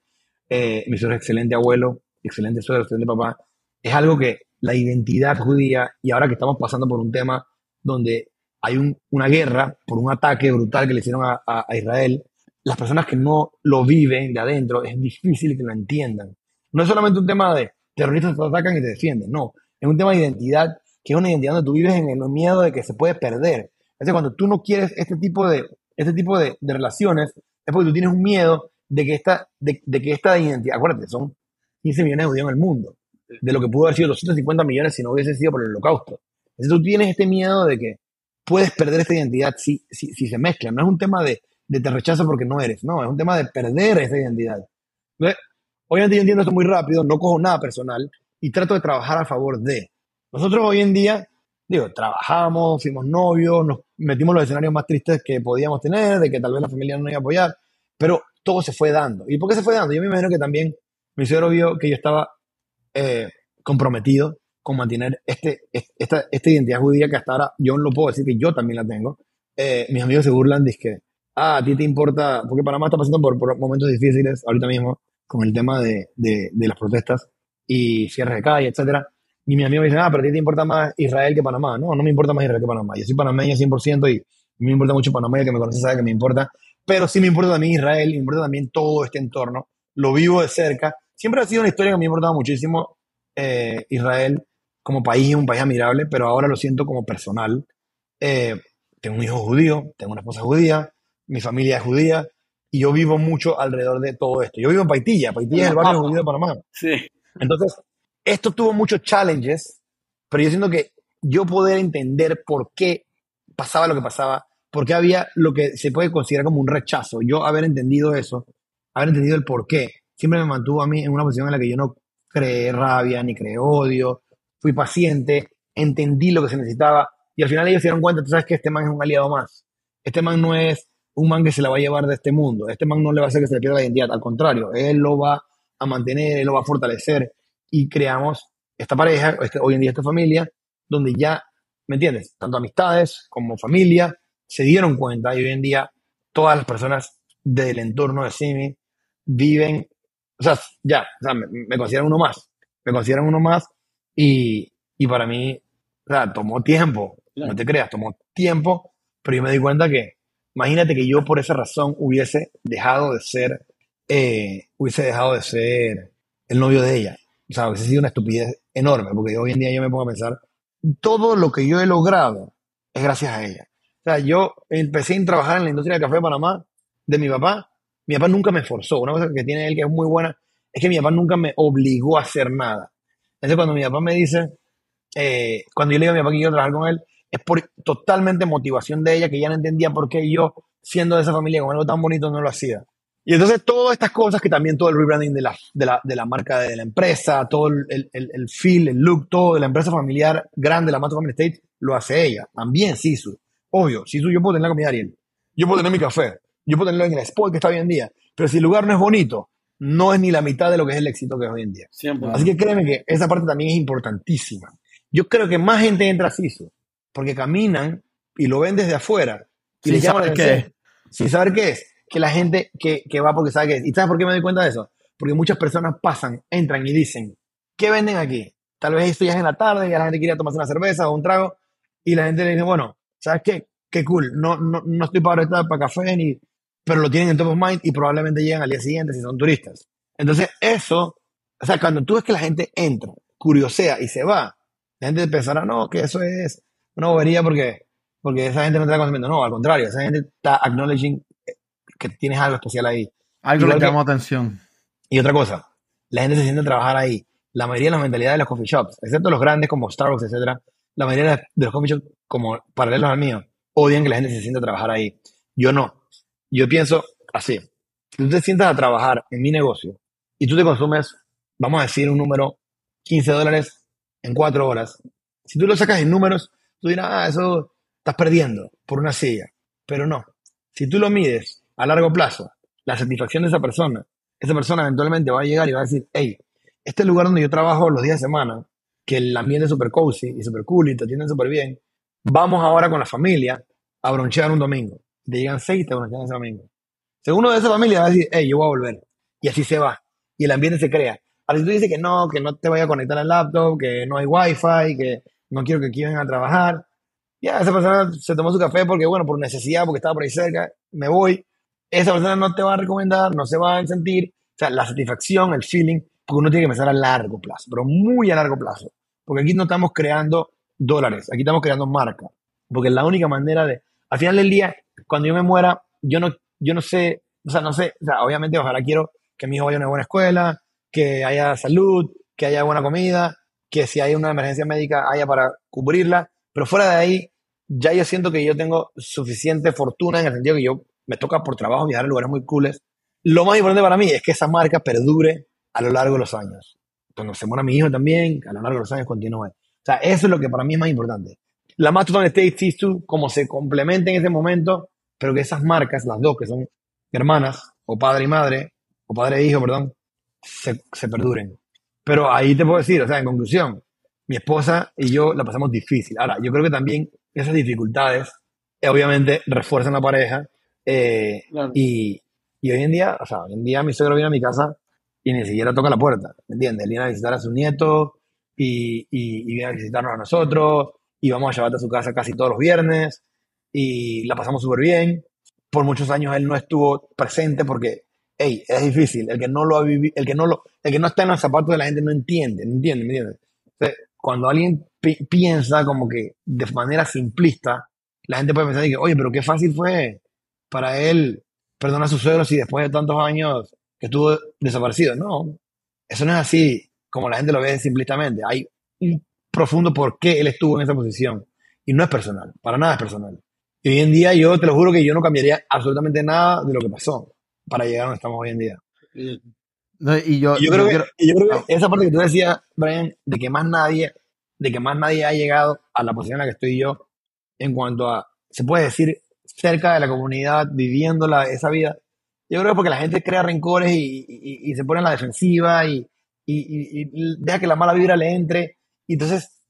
Eh, mi suegro es excelente abuelo, excelente suegro, excelente papá. Es algo que la identidad judía, y ahora que estamos pasando por un tema donde hay un- una guerra por un ataque brutal que le hicieron a, a- a Israel, las personas que no lo viven de adentro, es difícil que lo entiendan. No es solamente un tema de terroristas te atacan y te defienden, no. Es un tema de identidad, que es una identidad donde tú vives en el miedo de que se puede perder. Es decir, cuando tú no quieres este tipo de, este tipo de, de relaciones, es porque tú tienes un miedo de que esta, de, de que esta identidad, acuérdate, son 15 millones de judíos en el mundo, de lo que pudo haber sido 250 millones si no hubiese sido por el holocausto. Entonces tú tienes este miedo de que puedes perder esta identidad si, si, si se mezclan. No es un tema de, de te rechazo porque no eres, no, es un tema de perder esa identidad. Entonces, obviamente yo entiendo esto muy rápido, no cojo nada personal y trato de trabajar a favor de. Nosotros hoy en día, digo, trabajamos, fuimos novios, nos metimos los escenarios más tristes que podíamos tener, de que tal vez la familia no nos iba a apoyar, pero todo se fue dando. ¿Y por qué se fue dando? Yo me imagino que también mi suegro vio que yo estaba eh, comprometido con mantener este, es- esta, esta identidad judía que hasta ahora yo no lo puedo decir que yo también la tengo. Eh, mis amigos se burlan, dicen que, ah, a ti te importa, porque Panamá está pasando por, por momentos difíciles ahorita mismo con el tema de, de, las protestas y cierres de calle, etcétera. Y mis amigos me dicen, ah, pero a ti te importa más Israel que Panamá. No, no me importa más Israel que Panamá. Yo soy panameño 100% y me importa mucho Panamá, y el que me conoce sabe que me importa. Pero sí me importa también Israel, me importa también todo este entorno. Lo vivo de cerca. Siempre ha sido una historia que me ha importado muchísimo eh, Israel como país un país admirable, pero ahora lo siento como personal. Eh, tengo un hijo judío, tengo una esposa judía, mi familia es judía, y yo vivo mucho alrededor de todo esto. Yo vivo en Paitilla, Paitilla es el barrio judío de Panamá. Sí. Entonces, esto tuvo muchos challenges, pero yo siento que yo poder entender por qué pasaba lo que pasaba, por qué había lo que se puede considerar como un rechazo, yo haber entendido eso, haber entendido el por qué, siempre me mantuvo a mí en una posición en la que yo no creé rabia ni creé odio, fui paciente, entendí lo que se necesitaba y al final ellos se dieron cuenta, tú sabes que este man es un aliado más. Este man no es un man que se la va a llevar de este mundo. Este man no le va a hacer que se le pierda la identidad. Al contrario, él lo va a mantener, él lo va a fortalecer y creamos esta pareja, este, hoy en día esta familia, donde ya, ¿me entiendes? Tanto amistades como familia se dieron cuenta y hoy en día todas las personas del entorno de Simi viven, o sea, ya, o sea, me, me consideran uno más, me consideran uno más y, y para mí, o sea, tomó tiempo, no te creas, tomó tiempo, pero yo me di cuenta que, imagínate que yo por esa razón hubiese dejado de ser, eh, hubiese dejado de ser el novio de ella. O sea, hubiese sido una estupidez enorme, porque hoy en día yo me pongo a pensar, todo lo que yo he logrado es gracias a ella. O sea, yo empecé a trabajar en la industria del café de Panamá de mi papá. Mi papá nunca me forzó. Una cosa que tiene él que es muy buena es que mi papá nunca me obligó a hacer nada. Entonces, cuando mi papá me dice, eh, cuando yo le digo a mi papá que quiero trabajar con él, es por totalmente motivación de ella, que ella no entendía por qué yo, siendo de esa familia con algo tan bonito, no lo hacía. Y entonces todas estas cosas que también todo el rebranding de la, de la, de la marca de la empresa, todo el, el, el feel, el look, todo de la empresa familiar grande, la Mato Family State, lo hace ella. También Sisu. Obvio, Sisu yo puedo tener la comida Ariel. Yo puedo tener mi café. Yo puedo tenerlo en el spot que está hoy en día. Pero si el lugar no es bonito, no es ni la mitad de lo que es el éxito que es hoy en día. Siempre. Así que créeme que esa parte también es importantísima. Yo creo que más gente entra a Sisu porque caminan y lo ven desde afuera y Sin saber qué atención. Sin saber qué es. Que la gente que, que va porque sabe qué es. ¿Y sabes por qué me doy cuenta de eso? Porque muchas personas pasan, entran y dicen, ¿qué venden aquí? Tal vez esto ya es en la tarde y la gente quiere tomarse una cerveza o un trago y la gente le dice, bueno, ¿sabes qué? Qué cool. No, no, no estoy para estar para café ni... Pero lo tienen en top of mind y probablemente llegan al día siguiente si son turistas. Entonces, eso, o sea, cuando tú ves que la gente entra, curiosea y se va, la gente pensará, no, que eso es una bobería porque, porque esa gente no está consumiendo. No, al contrario, esa gente está acknowledging que tienes algo especial ahí. Algo le llamó atención. Y otra cosa, la gente se siente a trabajar ahí. La mayoría de las mentalidades de los coffee shops, excepto los grandes como Starbucks, etcétera, la mayoría de de los coffee shops como paralelos al mío, odian que la gente se sienta a trabajar ahí. Yo no. Yo pienso así. Si tú te sientas a trabajar en mi negocio y tú te consumes, vamos a decir un número, 15 dólares en 4 horas, si tú lo sacas en números, tú dirás, ah, eso estás perdiendo por una silla. Pero no. Si tú lo mides a largo plazo, la satisfacción de esa persona, esa persona eventualmente va a llegar y va a decir, hey, este lugar donde yo trabajo los días de semana, que el ambiente es súper cozy y súper cool y te atienden súper bien, vamos ahora con la familia a bronchear un domingo. Te llegan seis y te bronchean ese domingo. Según uno de esa familia va a decir, hey, yo voy a volver. Y así se va. Y el ambiente se crea. Ahora, si tú dices que no, que no te vaya a conectar al laptop, que no hay wifi, que no quiero que aquí vengan a trabajar, ya, esa persona se tomó su café porque, bueno, por necesidad, porque estaba por ahí cerca, me voy. Esa persona no te va a recomendar, no se va a sentir. O sea, la satisfacción, el feeling, porque uno tiene que pensar a largo plazo, pero muy a largo plazo. Porque aquí no estamos creando dólares, aquí estamos creando marca. Porque la única manera de. Al final del día, cuando yo me muera, yo no, yo no sé, o sea, no sé, o sea, obviamente, ojalá quiero que mi hijo vaya a una buena escuela, que haya salud, que haya buena comida, que si hay una emergencia médica haya para cubrirla. Pero fuera de ahí, ya yo siento que yo tengo suficiente fortuna en el sentido que yo me toca por trabajo viajar a lugares muy cooles. Lo más importante para mí es que esa marca perdure a lo largo de los años. Cuando se muera mi hijo también, a lo largo de los años continúe. O sea, eso es lo que para mí es más importante. La Mastodon State Sisu, como se complementa en ese momento, pero que esas marcas, las dos que son hermanas, o padre y madre, o padre e hijo, perdón, se perduren. Pero ahí te puedo decir, o sea, en conclusión, mi esposa y yo la pasamos difícil. Ahora, yo creo que también esas dificultades, eh, obviamente, refuerzan la pareja. eh, Claro. y, y hoy en día, o sea, hoy en día mi suegro viene a mi casa y ni siquiera toca la puerta, ¿me entiendes? Él viene a visitar a su nieto y, y, y viene a visitarnos a nosotros y vamos a llevarte a su casa casi todos los viernes y la pasamos súper bien. Por muchos años él no estuvo presente porque hey, es difícil. El que no lo ha vivido, el que no lo, el que no está en los zapatos de la gente no entiende, no entiende, ¿me entiendes? Cuando alguien pi- piensa como que de manera simplista, la gente puede pensar que, oye, pero qué fácil fue para él perdonar a sus suegros y después de tantos años que estuvo desaparecido. No, eso no es así como la gente lo ve simplistamente. Hay un profundo por qué él estuvo en esa posición. Y no es personal, para nada es personal. Y hoy en día yo te lo juro que yo no cambiaría absolutamente nada de lo que pasó para llegar a donde estamos hoy en día. No, y yo, Y yo creo, que, quiero- yo creo que esa parte que tú decías, Brian, de que más nadie, de que más nadie ha llegado a la posición en la que estoy yo, en cuanto a, se puede decir, cerca de la comunidad, viviendo la, esa vida. Yo creo que porque la gente crea rencores y, y- y se pone en la defensiva y, y- y- y deja que la mala vibra le entre. Y entonces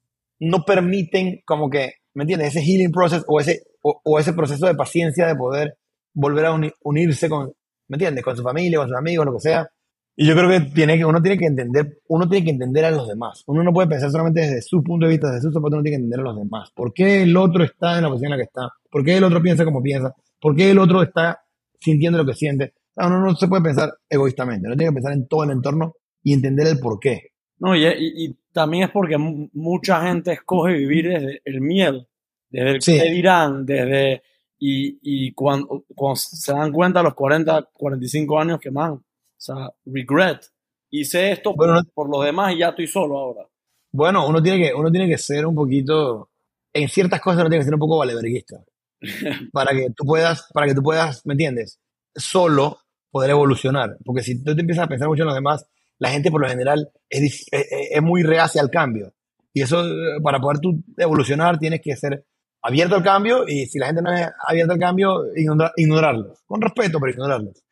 no permiten como que, ¿me entiendes? Ese healing process o ese, o, o ese proceso de paciencia de poder volver a uni- unirse con, ¿me entiendes? Con su familia, con sus amigos, lo que sea. Y yo creo que, tiene que uno tiene que entender, uno tiene que entender a los demás. Uno no puede pensar solamente desde su punto de vista, desde su zapato, uno tiene que entender a los demás. ¿Por qué el otro está en la posición en la que está? ¿Por qué el otro piensa como piensa? ¿Por qué el otro está sintiendo lo que siente? Uno no se puede pensar egoístamente, uno tiene que pensar en todo el entorno y entender el por qué. No, y, y- y también es porque mu- mucha gente escoge vivir desde el miedo, desde el Sí. qué dirán, desde. Y, y cuando, cuando se dan cuenta a los 40, 45 años que, man, o sea, regret. Hice esto por, Bueno, por los demás y ya estoy solo ahora. Bueno, uno tiene que, uno tiene que ser un poquito, en ciertas cosas uno tiene que ser un poco valeverguista. Para que tú puedas, para que tú puedas, ¿me entiendes? Solo poder evolucionar. Porque si tú te empiezas a pensar mucho en los demás, la gente por lo general es, es, es- es muy reacia al cambio. Y eso, eh, para poder tú evolucionar, tienes que ser abierto al cambio y si la gente no es abierta al cambio, ignora- ignorarlos. Con respeto, pero ignorarlos.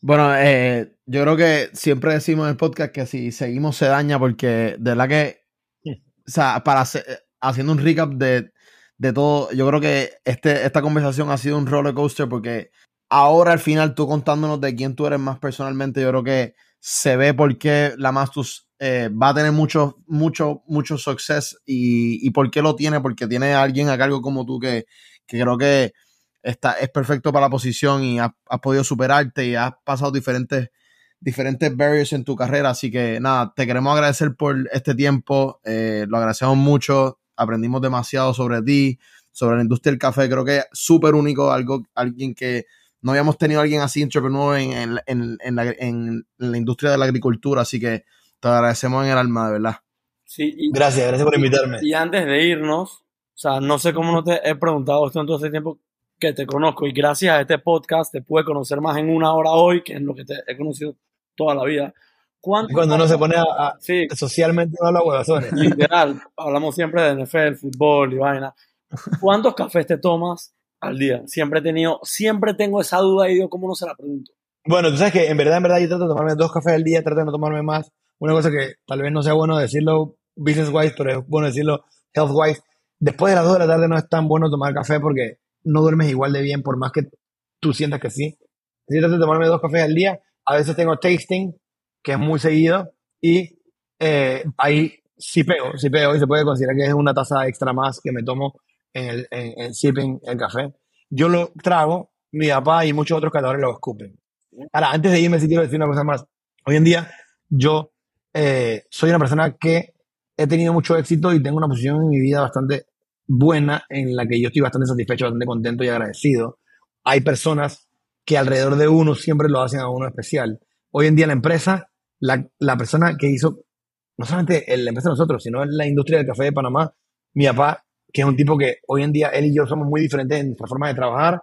Bueno, eh, yo creo que siempre decimos en el podcast que si seguimos se daña porque de verdad que, o sea, para hacer- haciendo un recap de, de todo, yo creo que este, esta conversación ha sido un roller coaster porque ahora al final tú contándonos de quién tú eres más personalmente, yo creo que se ve por qué la Mastus eh, va a tener mucho, mucho, mucho success y, y por qué lo tiene, porque tiene a alguien a cargo como tú que, que creo que está, es perfecto para la posición y has, podido superarte y has pasado diferentes, diferentes barriers en tu carrera. Así que nada, te queremos agradecer por este tiempo. eh, lo agradecemos mucho. Aprendimos demasiado sobre ti, sobre la industria del café. Creo que es súper único, algo, alguien que no habíamos tenido a alguien así entrepreneur en, en, en, en la, en la industria de la agricultura. Así que te agradecemos en el alma, de verdad. Sí, y, Gracias, gracias por invitarme. y antes de irnos, o sea, no sé cómo no te he preguntado esto en todo este tiempo que te conozco y gracias a este podcast te pude conocer más en una hora hoy que en lo que te he conocido toda la vida. ¿Cuántos Cuando uno se pone a, a- Sí, socialmente no habla huevazones. literal, hablamos siempre de NFL, fútbol y vaina. ¿Cuántos cafés te tomas al día? Siempre he tenido, siempre tengo esa duda y digo, ¿cómo no se la pregunto? Bueno, tú sabes que en verdad, en verdad, yo trato de tomarme dos cafés al día, trato de no tomarme más. Una cosa que tal vez no sea bueno decirlo business wise, pero es bueno decirlo health wise. Después de las dos de la tarde no es tan bueno tomar café porque no duermes igual de bien, por más que tú sientas que sí. Que trato de tomarme dos cafés al día. A veces tengo tasting, que es muy seguido, y eh, ahí sí pego, sí pego, y se puede considerar que es una taza extra más que me tomo en el, en, en sipping el café. Yo lo trago, mi papá y muchos otros catadores lo escupen. Ahora, antes de irme, sí quiero decir una cosa más. Hoy en día, yo eh, soy una persona que he tenido mucho éxito y tengo una posición en mi vida bastante buena en la que yo estoy bastante satisfecho, bastante contento y agradecido. Hay personas que alrededor de uno siempre lo hacen a uno especial. Hoy en día la empresa, la, la persona que hizo, no solamente la empresa de nosotros, sino la industria del café de Panamá, mi papá, que es un tipo que hoy en día él y yo somos muy diferentes en nuestra forma de trabajar,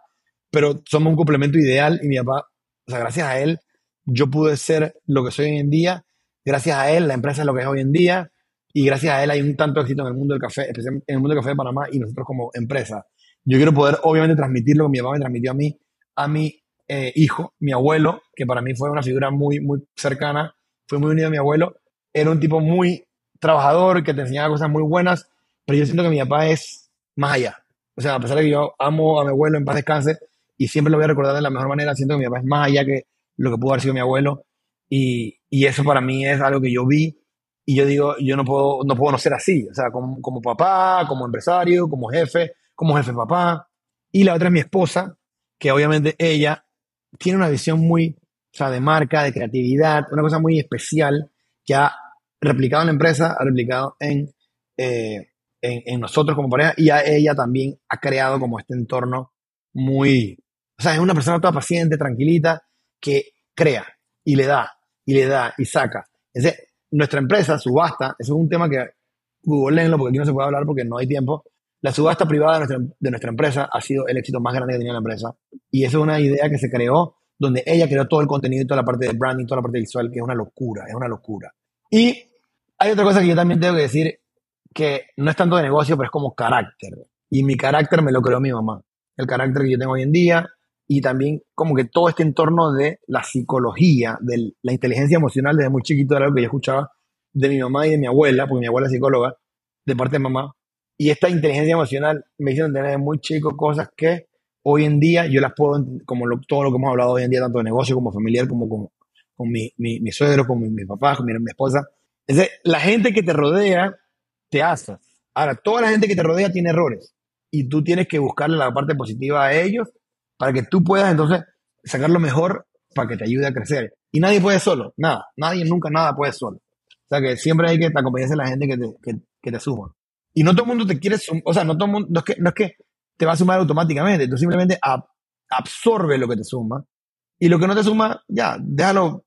pero somos un complemento ideal y mi papá, o sea, gracias a él, yo pude ser lo que soy hoy en día, gracias a él la empresa es lo que es hoy en día y gracias a él hay un tanto éxito en el mundo del café, especialmente en el mundo del café de Panamá y nosotros como empresa. Yo quiero poder obviamente transmitir lo que mi papá me transmitió a mí, a mi eh, hijo, mi abuelo, que para mí fue una figura muy, muy cercana, fue muy unido a mi abuelo, era un tipo muy trabajador, que te enseñaba cosas muy buenas, pero yo siento que mi papá es más allá. O sea, a pesar de que yo amo a mi abuelo en paz descanse y siempre lo voy a recordar de la mejor manera, siento que mi papá es más allá que lo que pudo haber sido mi abuelo y, y eso para mí es algo que yo vi y yo digo, yo no puedo no, puedo no ser así, o sea, como, como papá, como empresario, como jefe, como jefe papá. Y la otra es mi esposa, que obviamente ella tiene una visión muy o sea, de marca, de creatividad, una cosa muy especial que ha replicado en la empresa, ha replicado en, eh, en, en nosotros como pareja y a ella también ha creado como este entorno muy, o sea, es una persona toda paciente, tranquilita, que crea y le da, y le da, y saca. Ese, nuestra empresa, subasta, eso es un tema que googleenlo porque aquí no se puede hablar porque no hay tiempo. La subasta privada de nuestra, de nuestra empresa ha sido el éxito más grande que tenía la empresa. Y eso es una idea que se creó donde ella creó todo el contenido y toda la parte de branding, toda la parte visual, que es una locura, es una locura. Y hay otra cosa que yo también tengo que decir, que no es tanto de negocio, pero es como carácter. Y mi carácter me lo creó mi mamá. El carácter que yo tengo hoy en día y también como que todo este entorno de la psicología, de la inteligencia emocional desde muy chiquito era algo que yo escuchaba de mi mamá y de mi abuela, porque mi abuela es psicóloga, de parte de mamá. Y esta inteligencia emocional me hicieron tener desde muy chico cosas que hoy en día yo las puedo, como lo- todo lo que hemos hablado hoy en día, tanto de negocio como familiar, como con, con mi, mi, mi con mi, mi papá, con mi, mi esposa. Es decir, la gente que te rodea te hace. Ahora, toda la gente que te rodea tiene errores y tú tienes que buscarle la parte positiva a ellos para que tú puedas entonces sacar lo mejor para que te ayude a crecer. Y nadie puede solo, nada, nadie nunca nada puede solo. O sea que siempre hay que acompañarse a la gente que te, que, que te suma. Y no todo el mundo te quiere o sea, no todo el mundo, no es, que, no es que te va a sumar automáticamente, tú simplemente ab- absorbe lo que te suma y lo que no te suma, ya, déjalo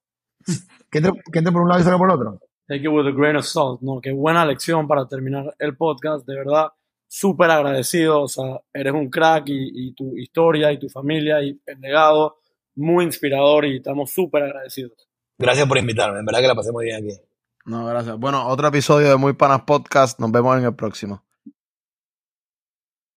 que entre, que entre por un lado y salga por el otro. Take it with a grain of salt, ¿no? Qué buena lección para terminar el podcast, de verdad, súper agradecido, o sea, eres un crack y, y tu historia y tu familia y el legado, muy inspirador y estamos súper agradecidos. Gracias por invitarme, en verdad que la pasé muy bien aquí. No, gracias. Bueno, otro episodio de Muy Panas Podcast. Nos vemos en el próximo.